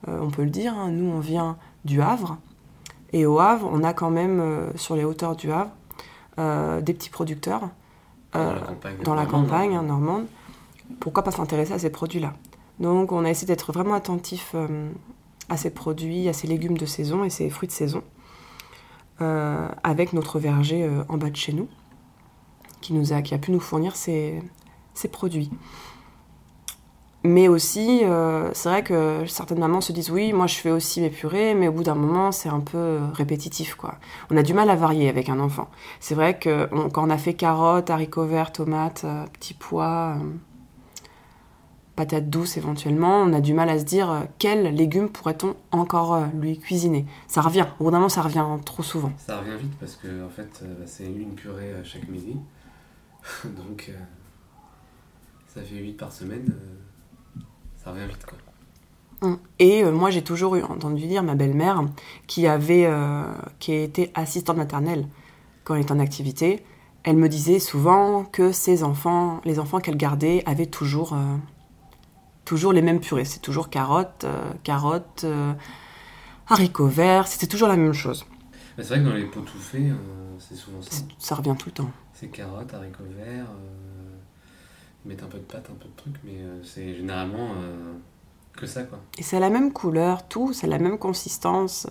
S2: on peut le dire, hein, nous on vient du Havre. Et au Havre, on a quand même, sur les hauteurs du Havre, des petits producteurs
S1: Dans
S2: euh,
S1: la campagne.
S2: dans la
S1: normande,
S2: campagne
S1: hein.
S2: hein, normande, pourquoi pas s'intéresser à ces produits-là? Donc on a essayé d'être vraiment attentif euh, à ces produits, à ces légumes de saison et ces fruits de saison, euh, avec notre verger en bas de chez nous, qui, nous a, qui a pu nous fournir ces, ces produits. Mais aussi, euh, c'est vrai que certaines mamans se disent oui, moi je fais aussi mes purées, mais au bout d'un moment c'est un peu euh, répétitif quoi. On a du mal à varier avec un enfant. C'est vrai que quand on a fait carottes, haricots verts, tomates, euh, petits pois, euh, patates douces éventuellement, on a du mal à se dire euh, quels légumes pourrait-on encore lui cuisiner. Ça revient, au bout d'un moment ça revient trop souvent.
S1: Ça revient vite parce que en fait, bah, c'est une purée chaque midi. *laughs* Donc, ça fait 8 par semaine. Ça revient vite quoi.
S2: Et euh, moi j'ai toujours eu entendu dire ma belle-mère qui avait euh, qui été assistante maternelle quand elle était en activité, elle me disait souvent que ses enfants, les enfants qu'elle gardait avaient toujours euh, toujours les mêmes purées, c'est toujours carottes, euh, carottes, haricots verts, c'était toujours la même chose.
S1: C'est vrai que dans les pots tout faits, c'est souvent ça.
S2: Ça revient tout le temps.
S1: C'est carottes, haricots verts, mettent un peu de pâte, un peu de trucs, mais euh, c'est généralement euh, que ça quoi.
S2: Et c'est la même couleur, tout, c'est la même consistance.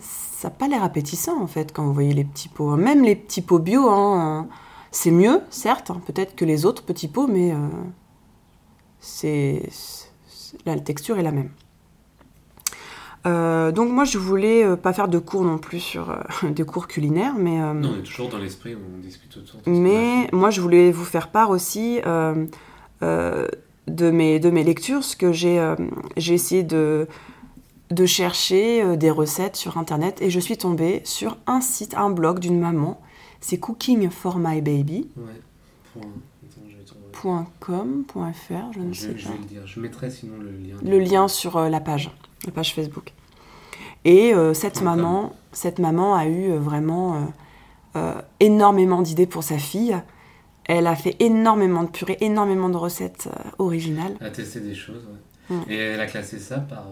S2: Ça n'a pas l'air appétissant en fait quand vous voyez les petits pots. Même les petits pots bio, hein, euh, c'est mieux, certes, hein, peut-être que les autres petits pots, mais c'est, c'est- la texture est la même. Euh, donc moi je voulais euh, pas faire de cours non plus sur euh, *laughs* des cours culinaires, mais
S1: Non, on est toujours dans l'esprit on discute autour. de
S2: mais moi, je voulais vous faire part aussi de, mes, de mes lectures, ce que j'ai j'ai essayé de, de chercher des recettes sur Internet et je suis tombée sur un site, un blog d'une maman. C'est Cooking for My Baby.
S1: Ouais. Attends, je
S2: ne
S1: Je,
S2: sais
S1: je
S2: pas.
S1: vais le dire. Je mettrai sinon le lien.
S2: Le lien sur euh, la page, la page Facebook. Et euh, cette maman, cette maman a eu euh, vraiment énormément d'idées pour sa fille. Elle a fait énormément de purées, énormément de recettes originales.
S1: Elle a testé des choses, ouais. Et elle a classé ça par.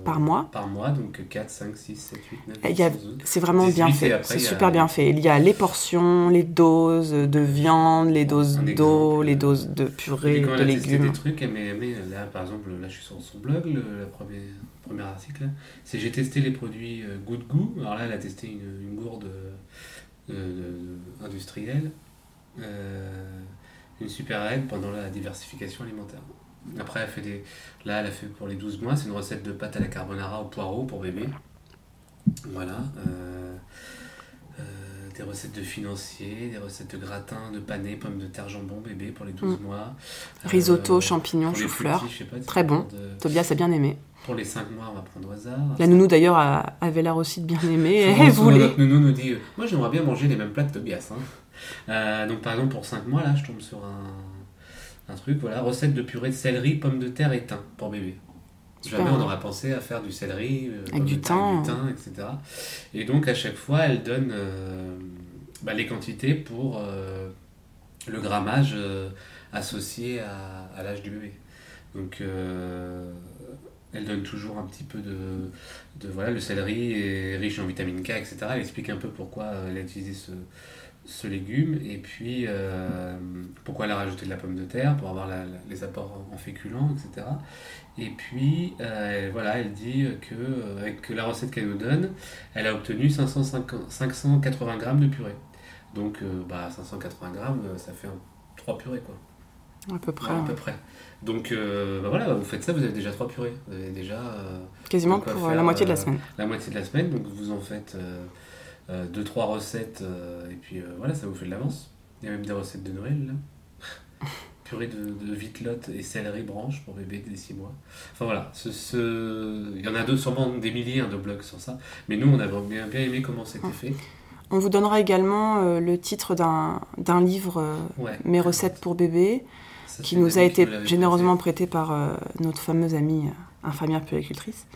S1: Euh,
S2: Par mois
S1: Par mois, donc 4, 5, 6, 7, 8, 9,
S2: Il y a-
S1: 10, 11.
S2: C'est vraiment
S1: 18,
S2: bien fait. C'est
S1: a-
S2: super bien fait. Il y a les portions, les doses de viande, les doses d'eau,
S1: exemple.
S2: les doses de purée, de légumes.
S1: des trucs, elle m'a aimé. Là, par exemple, là, je suis sur son blog, le la premier, premier article. C'est j'ai testé les produits euh, goût de goût. Alors là, elle a testé une, une gourde euh, euh, industrielle. Euh, une super aide pendant la diversification alimentaire. Après, elle fait des. Là, elle a fait pour les 12 mois, c'est une recette de pâte à la carbonara au poireau pour bébé. Voilà. euh, euh, des recettes de financiers, des recettes de gratin, de pané, pommes de terre, jambon, bébé pour les 12
S2: Mm.
S1: mois.
S2: Risotto,
S1: Euh,
S2: champignons,
S1: les plus
S2: chou-fleur. Très bon.
S1: de-
S2: Tobias a bien aimé.
S1: Pour les 5 mois, on va prendre au hasard.
S2: La nounou d'ailleurs a- avait l'air aussi de bien aimer. *laughs* Elle voulait.
S1: notre nounou nous dit Moi, j'aimerais bien manger les mêmes plats que Tobias. hein. Donc, par exemple, pour 5 mois, là, je tombe sur un, un truc voilà, recette de purée de céleri, pommes de terre et thym pour bébé.
S2: Super.
S1: Jamais on aurait pensé à faire du céleri, euh,
S2: du thym.
S1: du thym, etc. Et donc, à chaque fois, elle donne euh, bah, les quantités pour euh, le grammage euh, associé à, à l'âge du bébé. Donc, elle donne toujours un petit peu de, de voilà, le céleri est riche en vitamine K, etc. Elle explique un peu pourquoi elle a utilisé ce, ce légume et puis euh, pourquoi elle a rajouté de la pomme de terre pour avoir la- la- les apports en féculents, etc. Et puis euh, voilà, elle dit que euh, avec la recette qu'elle nous donne, elle a obtenu 550 580 grammes de purée. Donc euh, bah, 580 grammes, ça fait un- trois purées quoi.
S2: À peu près.
S1: Ouais, à peu près. Donc euh, bah voilà, vous faites ça, vous avez déjà trois purées. Vous avez déjà euh,
S2: Quasiment pour
S1: faire,
S2: la moitié de la
S1: euh,
S2: semaine.
S1: la moitié de la semaine, donc vous en faites deux, trois recettes, euh, et puis euh, voilà, ça vous fait de l'avance. Il y a même des recettes de Noël, là. *laughs* Purée de, de vitelotte et céleri branche pour bébé dès 6 mois. Enfin voilà, ce, ce- il y en a deux, sûrement des milliers hein, de blogs sur ça, mais nous on a bien, bien aimé comment c'était fait.
S2: On vous donnera également euh, le titre d'un livre, euh,
S1: Ouais.
S2: Mes recettes pour bébé, qui nous a été généreusement prêté par euh, notre fameuse amie euh, infirmière puéricultrice,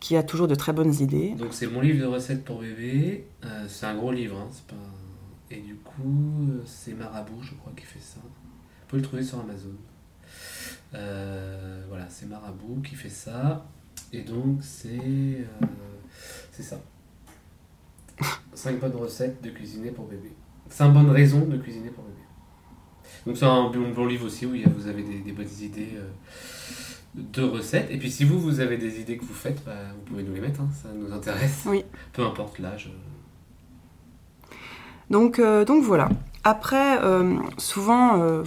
S2: qui a toujours de très bonnes idées.
S1: Donc c'est mon livre de recettes pour bébé. Euh, c'est un gros livre, hein, pas. Et du coup, euh, c'est Marabout, je crois, qui fait ça. Vous pouvez le trouver sur Amazon. Euh, voilà, c'est Marabout qui fait ça. Et donc c'est euh, c'est ça. *laughs* 5 bonnes recettes de cuisiner pour bébé. 5 bonnes raisons de cuisiner pour bébé. Donc c'est un bon, bon livre aussi où vous avez des, des bonnes idées euh, de recettes. Et puis si vous, vous avez des idées que vous faites, bah, vous pouvez nous les mettre, hein, ça nous intéresse.
S2: Oui.
S1: Peu importe l'âge.
S2: Donc, euh, donc voilà. Après, euh, souvent, euh,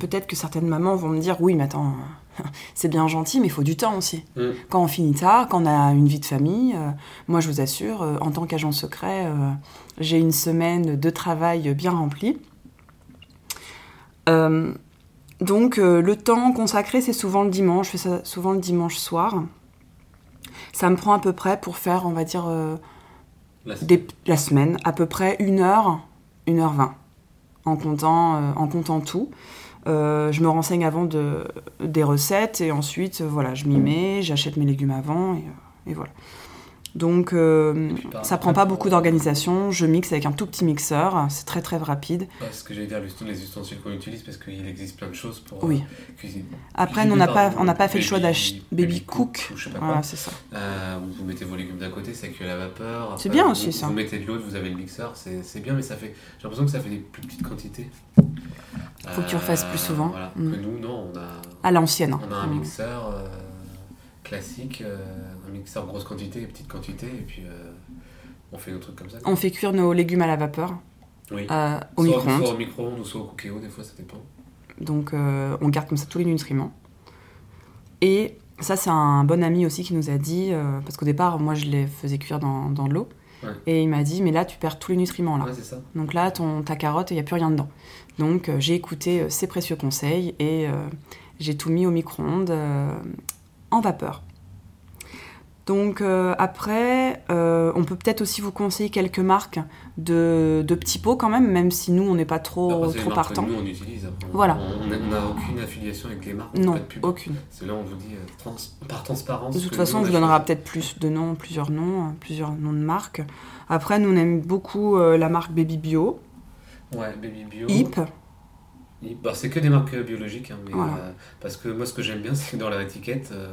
S2: peut-être que certaines mamans vont me dire Oui, mais attends, *laughs* c'est bien gentil, mais il faut du temps aussi.
S1: Mm.
S2: Quand on finit tard, quand on a une vie de famille, euh, moi je vous assure, euh, en tant qu'agent secret, euh, j'ai une semaine de travail bien remplie. Donc euh, le temps consacré, c'est souvent le dimanche. Je fais ça souvent le dimanche soir. Ça me prend à peu près pour faire, on va dire, euh, des- la semaine, à peu près une heure, une heure vingt, en comptant, euh, en comptant tout. Je me renseigne avant de, des recettes et ensuite, voilà, je m'y mets, j'achète mes légumes avant et, et voilà. Donc, euh, ça prend pas beaucoup d'organisation. Je mixe avec un tout petit mixeur, c'est très très rapide.
S1: Ouais, ce que j'allais dire, les les ustensiles qu'on utilise, parce qu'il existe plein de choses pour
S2: Oui.
S1: euh, cuisiner.
S2: Après, on n'a pas, on n'a pas fait le choix d'acheter baby cook. Voilà, c'est ça.
S1: Euh, vous mettez vos légumes d'un côté, ça cuit à la vapeur.
S2: C'est bien
S1: vous-
S2: aussi, ça.
S1: Vous mettez de l'autre, vous avez le mixeur, c'est c'est bien, mais ça fait. J'ai l'impression que ça fait des plus petites quantités.
S2: Faut que tu refasses plus souvent.
S1: Voilà.
S2: Mm.
S1: Que nous, non, on a,
S2: À l'ancienne. hein.
S1: on a un
S2: Mm.
S1: mixeur euh, classique, euh, un mixeur grosse quantité et petite quantité, et puis euh, on fait nos trucs comme ça.
S2: On fait cuire nos légumes à la vapeur,
S1: Oui.
S2: euh, au
S1: soit,
S2: micro-ondes.
S1: soit au micro-ondes ou soit au cookéo, des fois ça dépend.
S2: Donc on garde comme ça tous les nutriments. Et ça, c'est un bon ami aussi qui nous a dit, euh, parce qu'au départ, moi, je les faisais cuire dans, dans de l'eau.
S1: Ouais.
S2: Et il m'a dit, mais là, tu perds tous les nutriments. Là.
S1: Ouais, c'est ça.
S2: Donc là, ton, ta carotte, il n'y a plus rien dedans. Donc euh, j'ai écouté euh, ses précieux conseils et j'ai tout mis au micro-ondes en vapeur. Donc euh, après, euh, on peut peut-être aussi vous conseiller quelques marques de, de petits pots quand même, même si nous, on n'est pas trop,
S1: les
S2: trop.
S1: Nous, on utilise. On-
S2: Voilà.
S1: On n'a aucune affiliation avec les marques.
S2: Non,
S1: pas de pub.
S2: aucune.
S1: C'est là on vous dit euh, trans- par transparence.
S2: De toute façon, on vous donnera peut-être plus de noms, plusieurs noms, euh, plusieurs noms de marques. Après, nous, on aime beaucoup la marque Baby Bio,
S1: Ouais, Baby Bio.
S2: Hip.
S1: Bah, c'est que des marques biologiques. hein, mais,
S2: Voilà.
S1: euh, parce que moi, ce que j'aime bien, *laughs* c'est que dans leur étiquette, euh,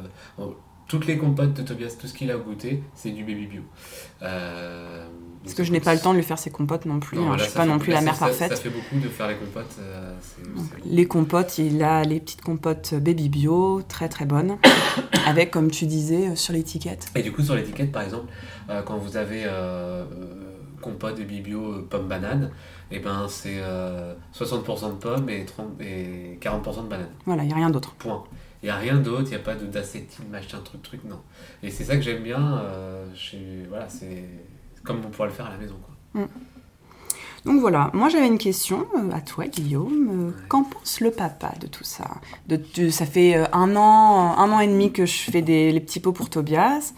S1: toutes les compotes de Tobias, tout ce qu'il a goûté, c'est du Baby Bio. Euh,
S2: Parce que je n'ai pas le temps de lui faire ses compotes non plus.
S1: Non,
S2: hein.
S1: là,
S2: Je suis
S1: ça
S2: pas non plus la mère
S1: ça-
S2: parfaite.
S1: Ça fait beaucoup de faire les compotes.
S2: Les compotes, il a les petites compotes Baby Bio, très très bonnes, *coughs* avec, comme tu disais, sur l'étiquette.
S1: Et du coup, sur l'étiquette, par exemple, quand vous avez compote bibio euh, pomme banane, et ben c'est euh, 60% de pommes et, 30, et 40% de banane.
S2: Voilà, il n'y a rien d'autre.
S1: Point. Il n'y a rien d'autre, il n'y a pas de d'acétyl, machin, truc, truc, non. Et c'est ça que j'aime bien. euh, chez- voilà, c'est comme on pourrait le faire à la maison. Quoi.
S2: Donc voilà, moi j'avais une question euh, à toi, Guillaume. Euh,
S1: Ouais.
S2: Qu'en pense le papa de tout ça? De, de- Ça fait euh, un an, un an et demi que je fais des, les petits pots pour Tobias.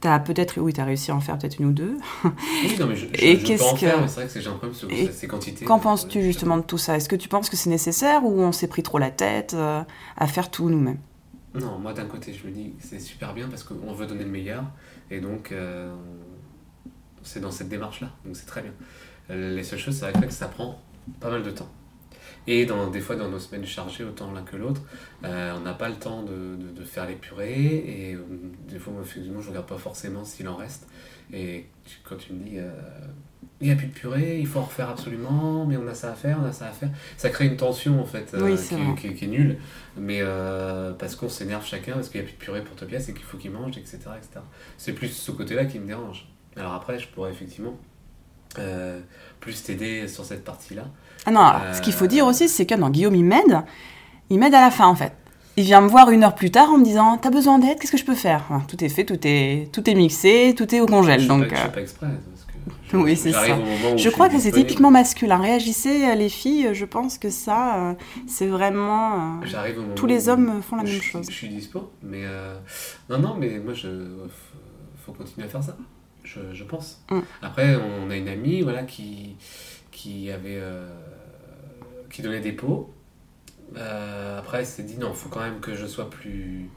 S2: T'as peut-être, oui, t'as réussi à en faire peut-être une ou deux.
S1: Oui, non, mais je, je,
S2: Et qu'est-ce
S1: en
S2: que-
S1: faire, mais c'est vrai que j'ai un problème sur
S2: Et
S1: ces- quantités.
S2: Qu'en penses-tu justement de tout ça? Est-ce que tu penses que c'est nécessaire ou on s'est pris trop la tête euh, à faire tout nous-mêmes?
S1: Non, moi d'un côté, je me dis c'est super bien parce qu'on veut donner le meilleur et donc euh, c'est dans cette démarche-là, donc c'est très bien. Euh, Les seules choses, c'est vrai que ça prend pas mal de temps. Et dans, des fois, dans nos semaines chargées, autant l'un que l'autre, euh, on n'a pas le temps de, de- de faire les purées et euh, des fois, moi, effectivement, je regarde pas forcément s'il en reste. Et tu- quand tu me dis, euh, il n'y a plus de purée, il faut en refaire absolument, mais on a ça à faire, on a ça à faire, ça crée une tension en fait
S2: Oui,
S1: qui,
S2: vrai.
S1: qui- qui est nulle mais parce qu'on s'énerve chacun, parce qu'il n'y a plus de purée pour Tobias et qu'il faut qu'il mange, etc. etc. C'est plus ce côté-là qui me dérange. Alors après, je pourrais effectivement plus t'aider sur cette partie-là.
S2: Ah non, alors, ce qu'il faut dire aussi, c'est que non, Guillaume, il m'aide. Il m'aide à la fin, en fait. Il vient me voir une heure plus tard en me disant T'as besoin d'aide Qu'est-ce que je peux faire? Enfin, Tout est fait, tout est, tout est mixé, tout est au
S1: je
S2: congèle.
S1: ne
S2: Donc,
S1: fais,
S2: euh,
S1: pas exprès. Parce que *laughs* je-
S2: Oui, c'est ça.
S1: au
S2: je crois que c'est typiquement masculin. Réagissez, euh, les filles, je pense que ça, euh, c'est vraiment. euh,
S1: J'arrive au moment
S2: tous les hommes font la même
S1: je,
S2: chose.
S1: Je suis dispo, mais euh, non, non, mais moi, je faut- faut continuer à faire ça. Je, je pense.
S2: Mm.
S1: Après, on a une amie, voilà, qui qui avait euh, qui donnait des pots. Euh, après, elle s'est dit non, faut quand même que je sois plus,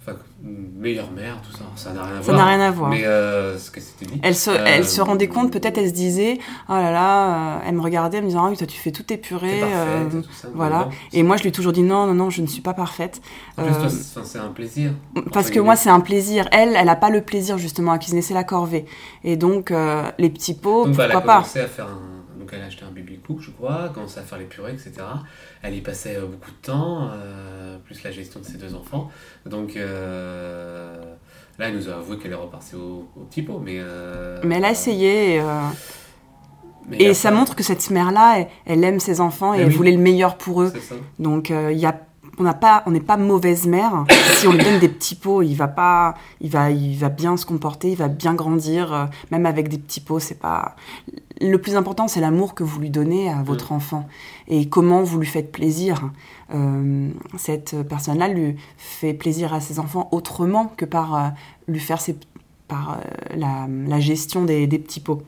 S1: enfin, meilleure mère, tout ça. Ça n'a rien à
S2: Ça
S1: voir.
S2: n'a rien à voir.
S1: Mais euh, ce que c'était dit.
S2: Elle se,
S1: Euh,
S2: elle se rendait compte, peut-être elle se disait, oh là là, euh, elle me regardait, elle me disait, ah oui, toi tu fais t'es purées.
S1: parfaite, tout ça,
S2: voilà. Et moi je lui ai toujours dit, non, non, non, je ne suis pas parfaite.
S1: En plus, toi, c'est un plaisir.
S2: Parce que moi, c'est un plaisir. Elle, elle n'a pas le plaisir justement à cuisiner, c'est la corvée. Et donc, les petits pots,
S1: Donc, bah, elle a
S2: pourquoi pas
S1: commencé à faire un... Donc elle a acheté un baby cook, je crois, commencé à faire les purées, etc. Elle y passait euh, beaucoup de temps, euh, plus la gestion de ses deux enfants. Donc euh, là, elle nous a avoué qu'elle est repartie au, au petit pot, mais... euh,
S2: Mais elle a essayé. Et, ça montre que cette mère-là, elle, elle aime ses enfants et elle
S1: oui.
S2: voulait le meilleur pour eux. Donc, il y a on n'a pas, on n'est pas mauvaise mère. si on lui donne des petits pots, il va pas, il va, il va bien se comporter, il va bien grandir, euh, même avec des petits pots. C'est pas. Le plus important, c'est l'amour que vous lui donnez à votre enfant et comment vous lui faites plaisir. Euh, cette personne-là lui fait plaisir à ses enfants autrement que par euh, lui faire ses, par la, la, gestion des, des petits pots.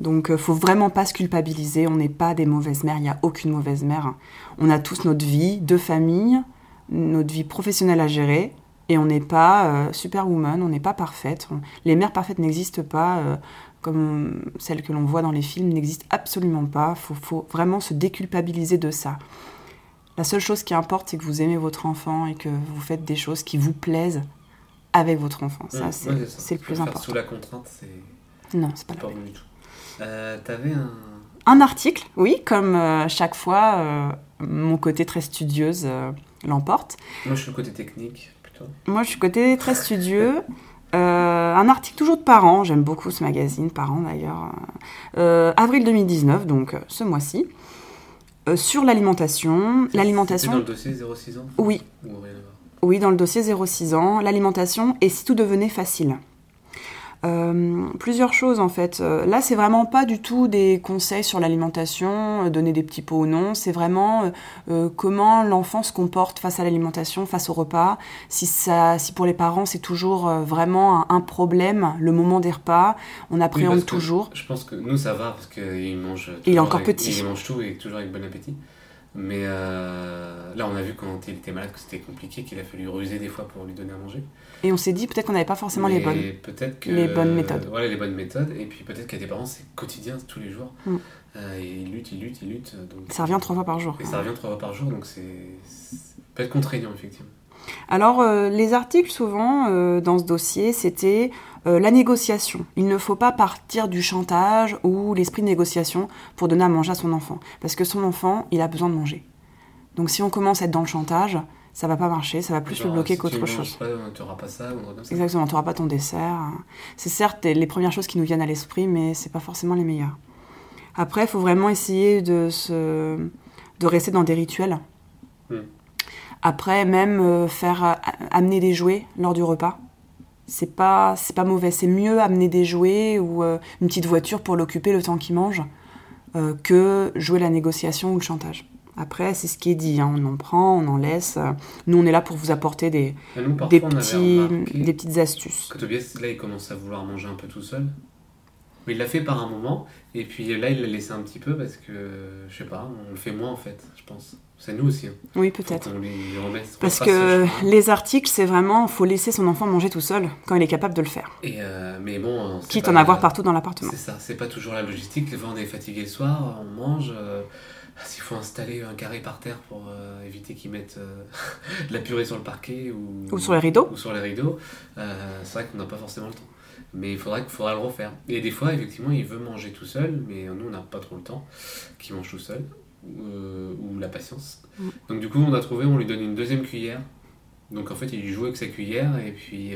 S2: Donc, faut vraiment pas se culpabiliser. On n'est pas des mauvaises mères. Il n'y a aucune mauvaise mère. On a tous notre vie de famille, notre vie professionnelle à gérer. Et on n'est pas euh, superwoman, on n'est pas parfaite. Les mères parfaites n'existent pas, euh, comme celles que l'on voit dans les films, n'existent absolument pas. Il faut, vraiment se déculpabiliser de ça. La seule chose qui importe, c'est que vous aimez votre enfant et que vous faites des choses qui vous plaisent avec votre enfant. Ça, c'est le plus important.
S1: Sous la contrainte, c'est.
S2: Non, c'est pas,
S1: pas bon du tout. Euh, T'avais un.
S2: Un article, oui, comme euh, chaque fois, euh, mon côté très studieuse euh, l'emporte.
S1: Moi, je suis le côté technique, plutôt.
S2: Moi, je suis côté très studieux. *laughs* un article toujours de Parents, j'aime beaucoup ce magazine, Parents d'ailleurs. avril 2019, donc ce mois-ci. sur l'alimentation. L'alimentation.
S1: dans le dossier 0,6 ans
S2: Oui. Oui, dans le dossier 0,6 ans. L'alimentation et si tout devenait facile? Euh, plusieurs choses en fait. Euh, là, c'est vraiment pas du tout des conseils sur l'alimentation, euh, donner des petits pots ou non. C'est vraiment comment l'enfant se comporte face à l'alimentation, face au repas. Si ça, si pour les parents c'est toujours vraiment un, problème, le moment des repas, on appréhende toujours.
S1: Je pense que nous ça va parce qu'il mange.
S2: Il est encore petit.
S1: Il mange tout et toujours avec bon appétit. Mais là, on a vu quand il était malade que c'était compliqué, qu'il a fallu ruser des fois pour lui donner à manger.
S2: Et on s'est dit peut-être qu'on n'avait pas forcément les bonnes, les bonnes méthodes.
S1: Voilà, les bonnes méthodes. Et puis peut-être a des parents, c'est quotidien, tous les jours. Mm. Euh, et ils luttent, ils luttent, ils luttent. Donc,
S2: ça revient trois fois par jour.
S1: Et ça revient trois fois par jour, donc c'est peut être contraignant, effectivement.
S2: Alors, euh, les articles, souvent, euh, dans ce dossier, c'était la négociation. Il ne faut pas partir du chantage ou l'esprit de négociation pour donner à manger à son enfant. Parce que son enfant, il a besoin de manger. Donc, si on commence à être dans le chantage, ça va pas marcher, ça va plus le bloquer qu'autre chose.
S1: Tu n'auras pas ça, ou ça.
S2: Exactement, tu n'auras pas ton dessert. C'est certes les premières choses qui nous viennent à l'esprit, mais c'est pas forcément les meilleures. Après, il faut vraiment essayer de, se... de rester dans des rituels. Hmm. Après, même euh, faire euh, amener des jouets lors du repas. C'est pas, c'est pas mauvais. C'est mieux amener des jouets ou euh, une petite voiture pour l'occuper le temps qu'il mange que jouer la négociation ou le chantage. Après, c'est ce qui est dit, hein. on en prend, on en laisse. Nous, on est là pour vous apporter des, des, petits, des petites astuces.
S1: Tobias, là, il commence à vouloir manger un peu tout seul. Mais il l'a fait par un moment, et puis là, il l'a laissé un petit peu parce que, je sais pas, on le fait moins en fait, je pense. C'est nous aussi. Hein.
S2: Oui, peut-être. Parce que les articles, c'est vraiment, faut laisser son enfant manger tout seul quand il est capable de le faire.
S1: Et euh, mais bon,
S2: quitte en avoir partout dans l'appartement.
S1: C'est ça, c'est pas toujours la logistique. Quand on est fatigué le soir, on mange. Euh, s'il faut installer un carré par terre pour euh, éviter qu'ils mettent euh, *laughs* de la purée sur le parquet ou,
S2: ou sur les rideaux,
S1: ou sur les rideaux euh, c'est vrai qu'on n'a pas forcément le temps. Mais il faudrait qu'il faudra le refaire. Et des fois, effectivement, il veut manger tout seul, mais nous, on n'a pas trop le temps qu'il mange tout seul, ou la patience. Mm. Donc du coup, on a trouvé, on lui donne une deuxième cuillère. Donc en fait, il joue avec sa cuillère, et puis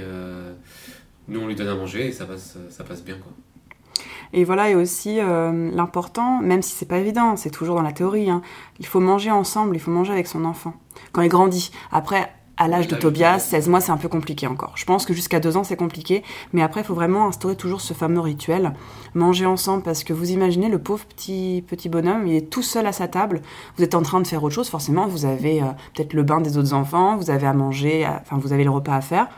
S1: nous, on lui donne à manger, et ça passe, ça passe bien. quoi.
S2: Et voilà, et aussi euh, l'important, même si c'est pas évident, c'est toujours dans la théorie, hein, il faut manger ensemble, il faut manger avec son enfant quand il grandit. Après, à l'âge de Tobias, 16 mois, c'est un peu compliqué encore. Je pense que jusqu'à 2 ans, c'est compliqué. Mais après, il faut vraiment instaurer toujours ce fameux rituel. Manger ensemble, parce que vous imaginez, le pauvre petit, petit bonhomme, il est tout seul à sa table. Vous êtes en train de faire autre chose. Forcément, vous avez euh, peut-être le bain des autres enfants, vous avez à manger, enfin, vous avez le repas à faire.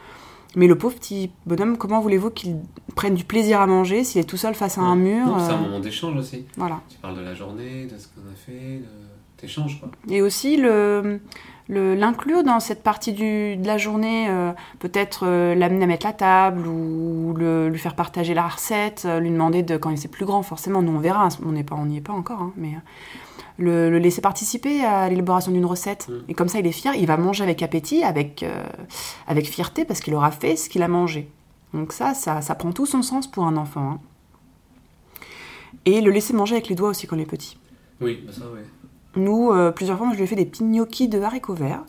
S2: Mais le pauvre petit bonhomme, comment voulez-vous qu'il prenne du plaisir à manger s'il est tout seul face à un mur
S1: C'est un euh, moment d'échange aussi.
S2: Voilà.
S1: Tu parles de la journée, de ce qu'on a fait, d'échange quoi.
S2: Et aussi le l'inclure dans cette partie du, de la journée, euh, peut-être euh, l'amener à mettre la table ou le, lui faire partager la recette, lui demander de quand il est plus grand, forcément, nous on verra, on n'y on est pas encore, hein, mais le, laisser participer à l'élaboration d'une recette. Mm. Et comme ça, il est fier, il va manger avec appétit, avec, euh, avec fierté, parce qu'il aura fait ce qu'il a mangé. Donc ça, ça, ça, prend tout son sens pour un enfant. Hein. Et le laisser manger avec les doigts aussi quand il est petit.
S1: Oui, bah ça, oui.
S2: Nous, euh, plusieurs fois, je lui ai fait des petits gnocchis de haricots verts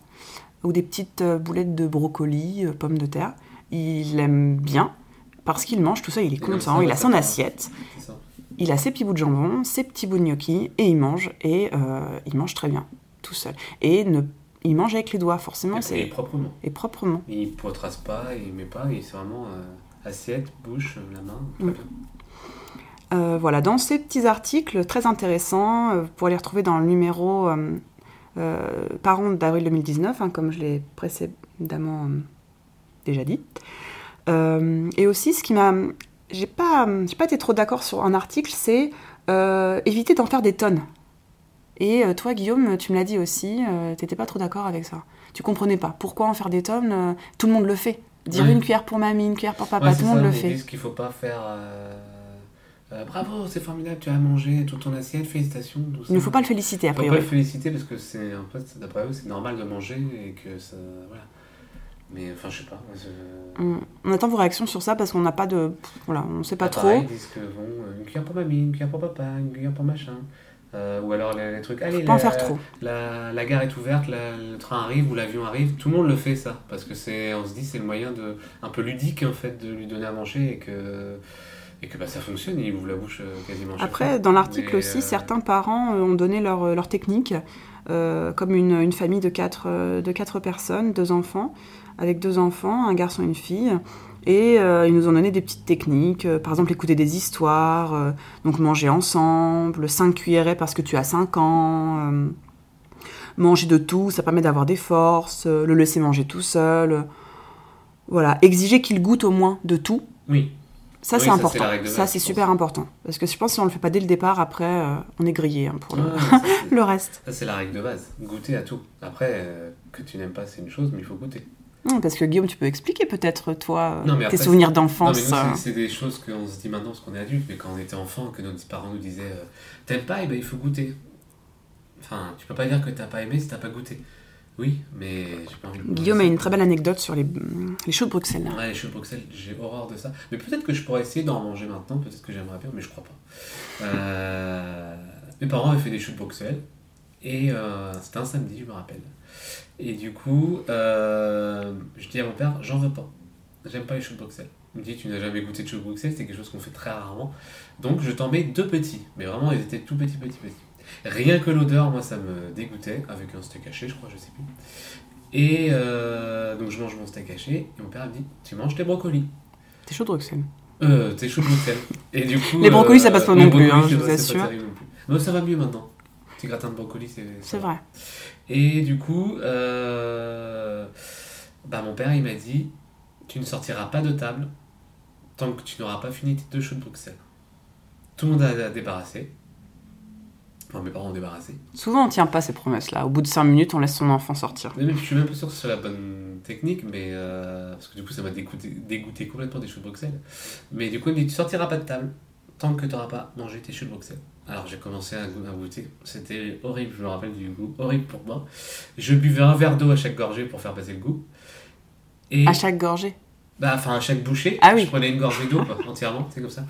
S2: ou des petites euh, boulettes de brocoli, pommes de terre. Il aime bien parce qu'il mange tout ça, il est content, il a son assiette il a ses petits bouts de jambon, ses petits bouts de gnocchi, et il mange, et euh, il mange très bien, tout seul. Et ne, il mange avec les doigts, forcément.
S1: Et,
S2: c'est
S1: et proprement.
S2: Et proprement.
S1: Il ne trace pas, il met pas, il- c'est vraiment euh, assiette, bouche, la main. très
S2: Mm.
S1: bien.
S2: Euh, voilà, dans ces petits articles très intéressants, vous pourrez les retrouver dans le numéro Parents d'avril 2019, hein, comme je l'ai précédemment déjà dit. Et aussi, ce qui m'a. J'ai pas, j'ai pas été trop d'accord sur un article, c'est euh, éviter d'en faire des tonnes. Et euh, toi, Guillaume, tu me l'as dit aussi, euh, t'étais pas trop d'accord avec ça. Tu comprenais pas. Pourquoi en faire des tonnes euh, Tout le monde le fait. Dire une cuillère pour mamie, une cuillère pour papa,
S1: Ouais,
S2: tout le monde
S1: ça,
S2: le
S1: ils
S2: fait.
S1: disent qu'il faut pas faire. euh, bravo, c'est formidable, tu as mangé toute ton assiette, félicitations. tout ça.
S2: Il ne faut pas le féliciter, a
S1: Faut pas le féliciter parce que c'est en fait, d'après eux, c'est normal de manger et que ça. Voilà. Mais enfin, je sais pas.
S2: On, on attend vos réactions sur ça parce qu'on n'a pas de. Voilà, on sait pas
S1: Ah,
S2: trop.
S1: pareil, ils disent que bon, euh, une cuillère pour mamie, une cuillère pour papa, une cuillère pour machin. Euh, ou alors les, les trucs. Allez,
S2: pas en
S1: la,
S2: faire trop.
S1: La, la gare est ouverte, la- le train arrive ou l'avion arrive. Tout le monde le fait ça parce que c'est, on se dit, c'est le moyen de un peu ludique en fait de lui donner à manger et que et que bah, ça fonctionne. Il ouvre la bouche euh, quasiment.
S2: Après, dans l'article aussi,
S1: euh,
S2: certains parents ont donné leur, leur technique, euh, comme une, une famille de quatre, de quatre personnes, deux enfants, avec deux enfants, un garçon et une fille. Et euh, ils nous ont donné des petites techniques, euh, par exemple écouter des histoires, euh, donc manger ensemble, 5 cuillerées parce que tu as 5 ans, manger de tout, ça permet d'avoir des forces, le laisser manger tout seul. voilà, exiger qu'il goûte au moins de tout,
S1: Oui.
S2: ça
S1: Oui,
S2: c'est important. Ça c'est super important. Parce que je pense que si on le fait pas dès le départ, après on est grillé hein, pour le,
S1: ça, *laughs*
S2: le reste.
S1: ça, c'est la règle de base. Goûter à tout. Après, que tu n'aimes pas, c'est une chose, mais il faut goûter.
S2: Hum, parce que Guillaume, tu peux expliquer peut-être toi
S1: Non,
S2: tes
S1: après,
S2: souvenirs
S1: Non,
S2: d'enfance. euh.
S1: c'est- des choses qu'on se dit maintenant parce qu'on est adulte, mais quand on était enfant, que nos parents nous disaient euh, T'aimes pas Eh ben, il faut goûter. Enfin, tu peux pas dire que t'as pas aimé si t'as pas goûté. Oui, mais j'ai pas envie de
S2: Guillaume a une très belle anecdote sur les, les choux de Bruxelles.
S1: Ouais, les choux de Bruxelles, j'ai horreur de ça. Mais peut-être que je pourrais essayer d'en manger maintenant, peut-être que j'aimerais bien, mais je crois pas. Euh, mes parents avaient fait des choux de Bruxelles, et euh, c'était un samedi, je me rappelle. Et du coup, euh, je dis à mon père, j'en veux pas. J'aime pas les choux de Bruxelles. Il me dit, tu n'as jamais goûté de choux de Bruxelles, c'est quelque chose qu'on fait très rarement. Donc je t'en mets deux petits, mais vraiment, ils étaient tout petits, petits, petits. Rien que l'odeur, moi, ça me dégoûtait, avec un steak haché, je crois, je sais plus. Et euh, donc je mange mon steak haché, et mon père me dit, tu manges tes brocolis.
S2: T'es chaud de Bruxelles.
S1: Euh, t'es chaud de Bruxelles. Et du coup,
S2: Les brocolis, ça passe pas non plus,
S1: brocolis,
S2: hein, je vous assure.
S1: non ça va mieux maintenant. Petit gratin de brocoli, c'est.
S2: C'est vrai.
S1: Et du coup, euh, bah, mon père, il m'a dit Tu ne sortiras pas de table tant que tu n'auras pas fini tes deux choux de Bruxelles. Tout le monde a, débarrassé. Enfin, mes parents ont débarrassé.
S2: Souvent on tient pas ces promesses-là. Au bout de 5 minutes, on laisse son enfant sortir.
S1: Mais même, je suis même pas sûr que ce soit la bonne technique, mais euh, parce que du coup, ça m'a dégoûté, dégoûté complètement des choux de Bruxelles. Mais du coup, il me dit Tu sortiras pas de table tant que tu n'auras pas mangé tes choux de Bruxelles. Alors, j'ai commencé à, go- à goûter. C'était horrible, je me rappelle du goût horrible pour moi. Je buvais un verre d'eau à chaque gorgée pour faire passer le goût. Et,
S2: À chaque gorgée?
S1: bah, enfin, à chaque bouchée,
S2: Ah oui.
S1: je prenais une gorgée d'eau entièrement, c'est comme ça.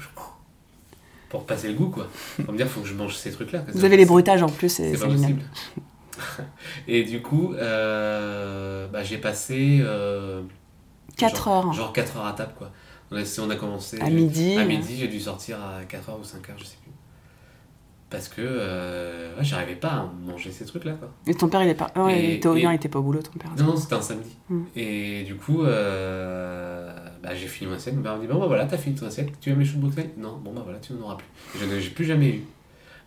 S1: Pour passer le goût, quoi. Pour me dire, faut que je mange ces trucs-là.
S2: Vous avez les bruitages en plus, c'est
S1: pas possible. *laughs* Et du coup, euh, bah, j'ai passé. euh,
S2: 4
S1: genre-
S2: heures.
S1: Genre 4 heures à table, quoi. On a, si on a commencé.
S2: À midi.
S1: À midi, j'ai dû sortir à 4 heures ou 5 heures, je sais plus. Parce que euh, ouais, j'arrivais pas à manger ces trucs-là, quoi.
S2: Et ton père, il est pas.
S1: Et-
S2: il, était au...
S1: et-
S2: non, il était pas au boulot, ton père.
S1: Non, non, c'était un samedi.
S2: Mm.
S1: Et du coup, euh, bah, j'ai fini mon assiette. Mon père me dit Bon, bah voilà, t'as fini ton assiette. Tu aimes les choux de Non, bon, bah voilà, tu n'en auras plus. Et Je n'en ai plus jamais eu.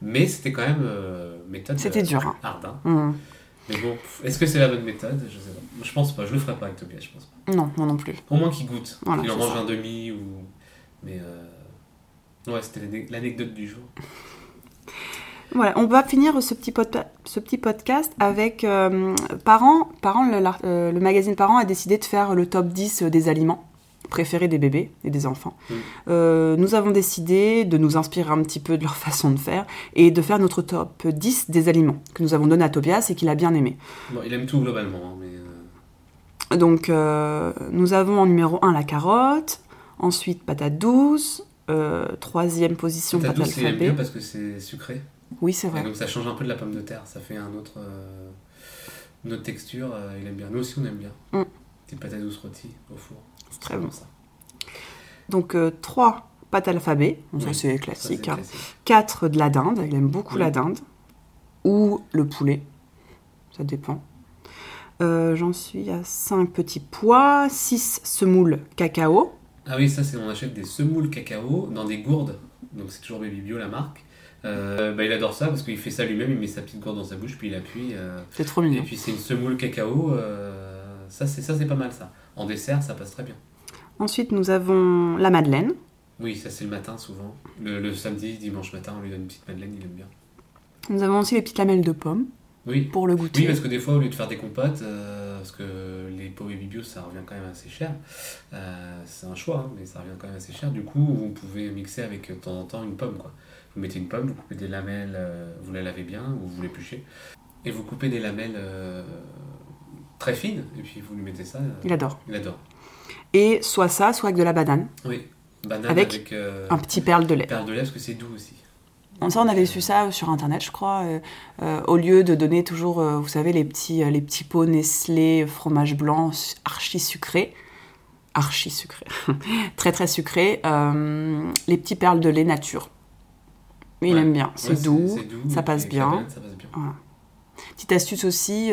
S1: Mais c'était quand même euh, méthode.
S2: C'était
S1: euh,
S2: dur, hein.
S1: hard. Mais bon, est-ce que c'est la bonne méthode? Je sais pas. Je pense pas, je le ferai pas avec Tobias, je pense pas.
S2: Non, moi non plus.
S1: Au moins qu'il goûte.
S2: Voilà,
S1: qu'il en mange
S2: ça.
S1: un demi ou. Mais. euh, Ouais, c'était l'ane- l'anecdote du jour. *laughs*
S2: Voilà, on va finir ce petit, pod- ce petit podcast avec euh, Parents. Parents le, euh, le magazine Parents a décidé de faire le top 10 des aliments préférés des bébés et des enfants.
S1: Mm.
S2: Euh, nous avons décidé de nous inspirer un petit peu de leur *laughs* façon de faire et de faire notre top 10 des aliments que nous avons donné à Tobias et qu'il a bien aimé.
S1: Bon, il aime tout globalement, hein, mais. euh,
S2: Donc, euh, nous avons en numéro 1 la carotte, ensuite patate douce, troisième position
S1: Patate
S2: patate
S1: douce, il aime bien
S2: alphabet.
S1: parce que c'est sucré.
S2: Oui, c'est
S1: Et
S2: vrai.
S1: donc ça change un peu de la pomme de terre. Ça fait un autre. une autre texture. il aime bien. Nous aussi, on aime bien.
S2: Mm.
S1: Petite patate douce rôtie au four.
S2: C'est très bon.
S1: ça.
S2: Donc, 3 pâtes alphabet, bon, ça c'est classique. hein.
S1: classique.
S2: 4 de la dinde, il aime beaucoup
S1: Oui.
S2: la dinde. Ou le poulet, ça dépend. Euh, J'en suis à 5 petits pois, 6 semoules cacao.
S1: Ah oui, ça c'est on achète des semoules cacao dans des gourdes. Donc c'est toujours Baby Bio la marque. Euh, bah, il adore ça parce qu'il fait ça lui-même, il met sa petite gourde dans sa bouche puis il appuie. euh,
S2: C'est trop
S1: et
S2: mignon.
S1: puis c'est une semoule cacao. euh, ça c'est ça c'est pas mal ça. En dessert ça passe très bien.
S2: Ensuite, nous avons la madeleine.
S1: Oui, ça c'est le matin souvent. Le, le samedi, dimanche matin, on lui donne une petite madeleine, il aime bien.
S2: Nous avons aussi les petites lamelles de pommes
S1: Oui.
S2: pour le goûter.
S1: Oui, parce que des fois, au lieu de faire des compotes, euh, parce que les pots Baby Bio, ça revient quand même assez cher. Euh, c'est un choix, hein, mais ça revient quand même assez cher. Du coup, vous pouvez mixer avec euh, de temps en temps une pomme, quoi. Vous mettez une pomme, vous coupez des lamelles, euh, vous la lavez bien, ou vous l'épluchez, et vous coupez des lamelles très fines, et puis vous lui mettez ça. euh,
S2: Il adore.
S1: il adore.
S2: Et soit ça, soit avec de la banane.
S1: Oui. Banane
S2: Avec
S1: avec, euh,
S2: Un petit perle de lait.
S1: perle de lait, parce que c'est doux aussi.
S2: On, ça, on avait su ça sur internet, je crois. euh, euh, au lieu de donner toujours, vous savez, les petits, les petits pots Nestlé, fromage blanc, archi sucré. Archi sucré. *laughs* très très sucré. les petits perles de lait nature. Mais il
S1: Ouais.
S2: aime bien. C'est
S1: Ouais,
S2: doux. ça passe bien.
S1: banane, ça passe bien.
S2: Petite astuce aussi,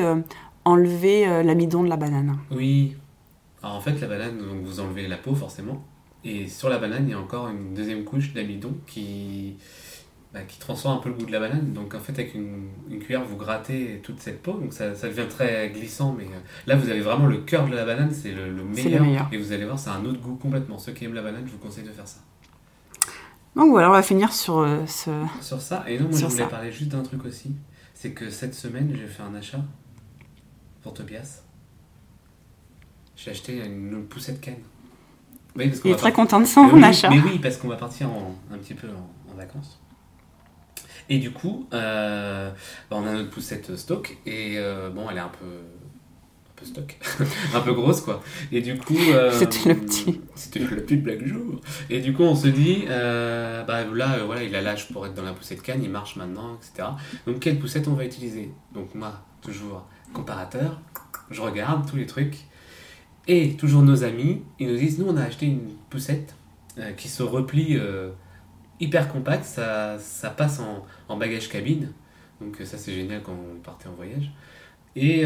S2: enlever euh, l'amidon de la banane.
S1: Oui. Alors en fait, la banane, donc vous enlevez la peau forcément. Et sur la banane, il y a encore une deuxième couche d'amidon qui, bah, qui transforme un peu le goût de la banane. Donc en fait, avec une, une cuillère, vous grattez toute cette peau. Donc ça, ça devient très glissant. Mais euh, là, vous avez vraiment le cœur de la banane, c'est le, le
S2: C'est le
S1: meilleur.
S2: meilleur.
S1: Et vous allez voir, c'est un autre goût complètement. Ceux qui aiment la banane, je vous conseille de faire ça.
S2: Donc voilà, on va finir sur euh, ce.
S1: Sur ça, et non, moi je voulais
S2: ça.
S1: parler juste d'un truc aussi. C'est que cette semaine, j'ai fait un achat pour Tobias. J'ai acheté une poussette canne. Oui, parce
S2: Il est très
S1: partir-
S2: content de son
S1: mais oui,
S2: achat.
S1: Mais oui, parce qu'on va partir en- un petit peu en, en vacances. Et du coup, euh, bah, on a notre poussette stock et euh, bon, elle est un peu, un peu stock, *laughs* un peu grosse quoi. Et du coup, euh,
S2: C'était le petit.
S1: C'était le petit black jour. Et du coup, on se dit, bah là, voilà, il a l'âge pour être dans la poussette canne, il marche maintenant, etc. Donc, quelle poussette on va utiliser? Donc moi, toujours comparateur, je regarde tous les trucs. Et toujours nos amis, ils nous disent, nous, on a acheté une poussette euh, qui se replie euh, hyper compacte, ça, passe en, bagage cabine. Donc euh, ça, c'est génial quand on partait en voyage. Et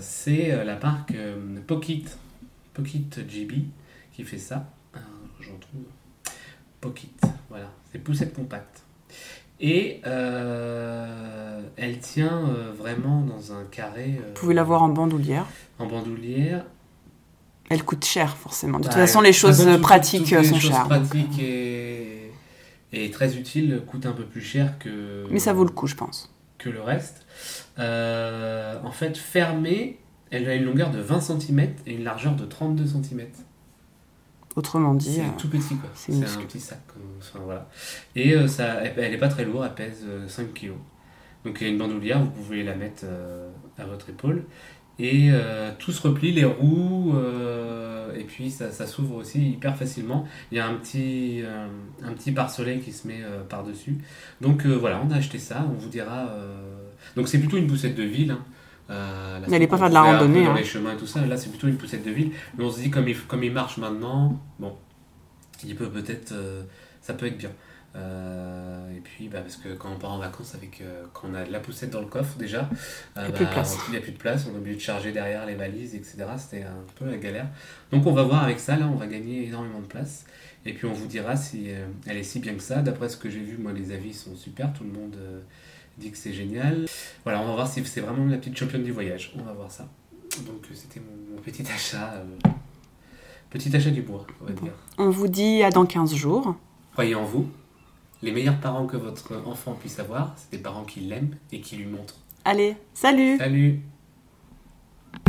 S1: c'est la marque Pocket, Pocket GB qui fait ça. J'en trouve. Pocket, voilà, c'est poussette compacte. Et euh, elle tient euh, vraiment dans un carré euh,
S2: Vous pouvez l'avoir en bandoulière.
S1: en bandoulière.
S2: Elle coûte cher, forcément. De toute
S1: Bah,
S2: façon, les choses
S1: toutes-
S2: pratiques
S1: toutes les
S2: sont
S1: choses
S2: chères.
S1: pratiques et, et très utiles coûtent un peu plus cher que,
S2: Mais ça vaut le coup, je pense.
S1: que le reste. En fait, fermée, elle a une longueur de 20 cm et une largeur de 32 cm.
S2: Autrement dit,
S1: C'est
S2: euh,
S1: tout petit quoi.
S2: c'est
S1: un petit sac. Enfin, voilà. Et euh, ça, elle, elle est pas très lourde, elle pèse euh, 5 kg. Donc il y a une bandoulière, vous pouvez la mettre euh, à votre épaule. Et tout se replie, les roues, et puis ça, ça s'ouvre aussi hyper facilement. Il y a un petit, un petit pare-soleil qui se met par-dessus. Donc voilà, on a acheté ça, on vous dira. Donc c'est plutôt une poussette de ville. hein. Euh,
S2: N'allez pas faire de la randonnée,
S1: Dans
S2: hein.
S1: les chemins et tout ça, là c'est plutôt une poussette de ville. Mais on se dit, comme il, comme il marche maintenant, bon, il peut peut-être. euh, ça peut être bien. Euh, et puis, bah, parce que quand on part en vacances, avec, euh, quand on a de la poussette dans le coffre déjà, il n'y a plus de place, on est obligé de charger derrière les valises, etc. C'était un peu la galère. Donc on va voir avec ça, là, on va gagner énormément de place. Et puis on vous dira si elle est si bien que ça. D'après ce que j'ai vu, moi, les avis sont super, tout le monde dit que c'est génial. Voilà, on va voir si c'est vraiment la petite championne du voyage. On va voir ça. Donc euh, c'était mon, mon petit *laughs* achat. euh, petit achat du bois, on va dire.
S2: on vous dit à dans 15 jours.
S1: Croyez en vous. Les meilleurs parents que votre enfant puisse avoir, c'est des parents qui l'aiment et qui lui montrent.
S2: Allez, salut
S1: Salut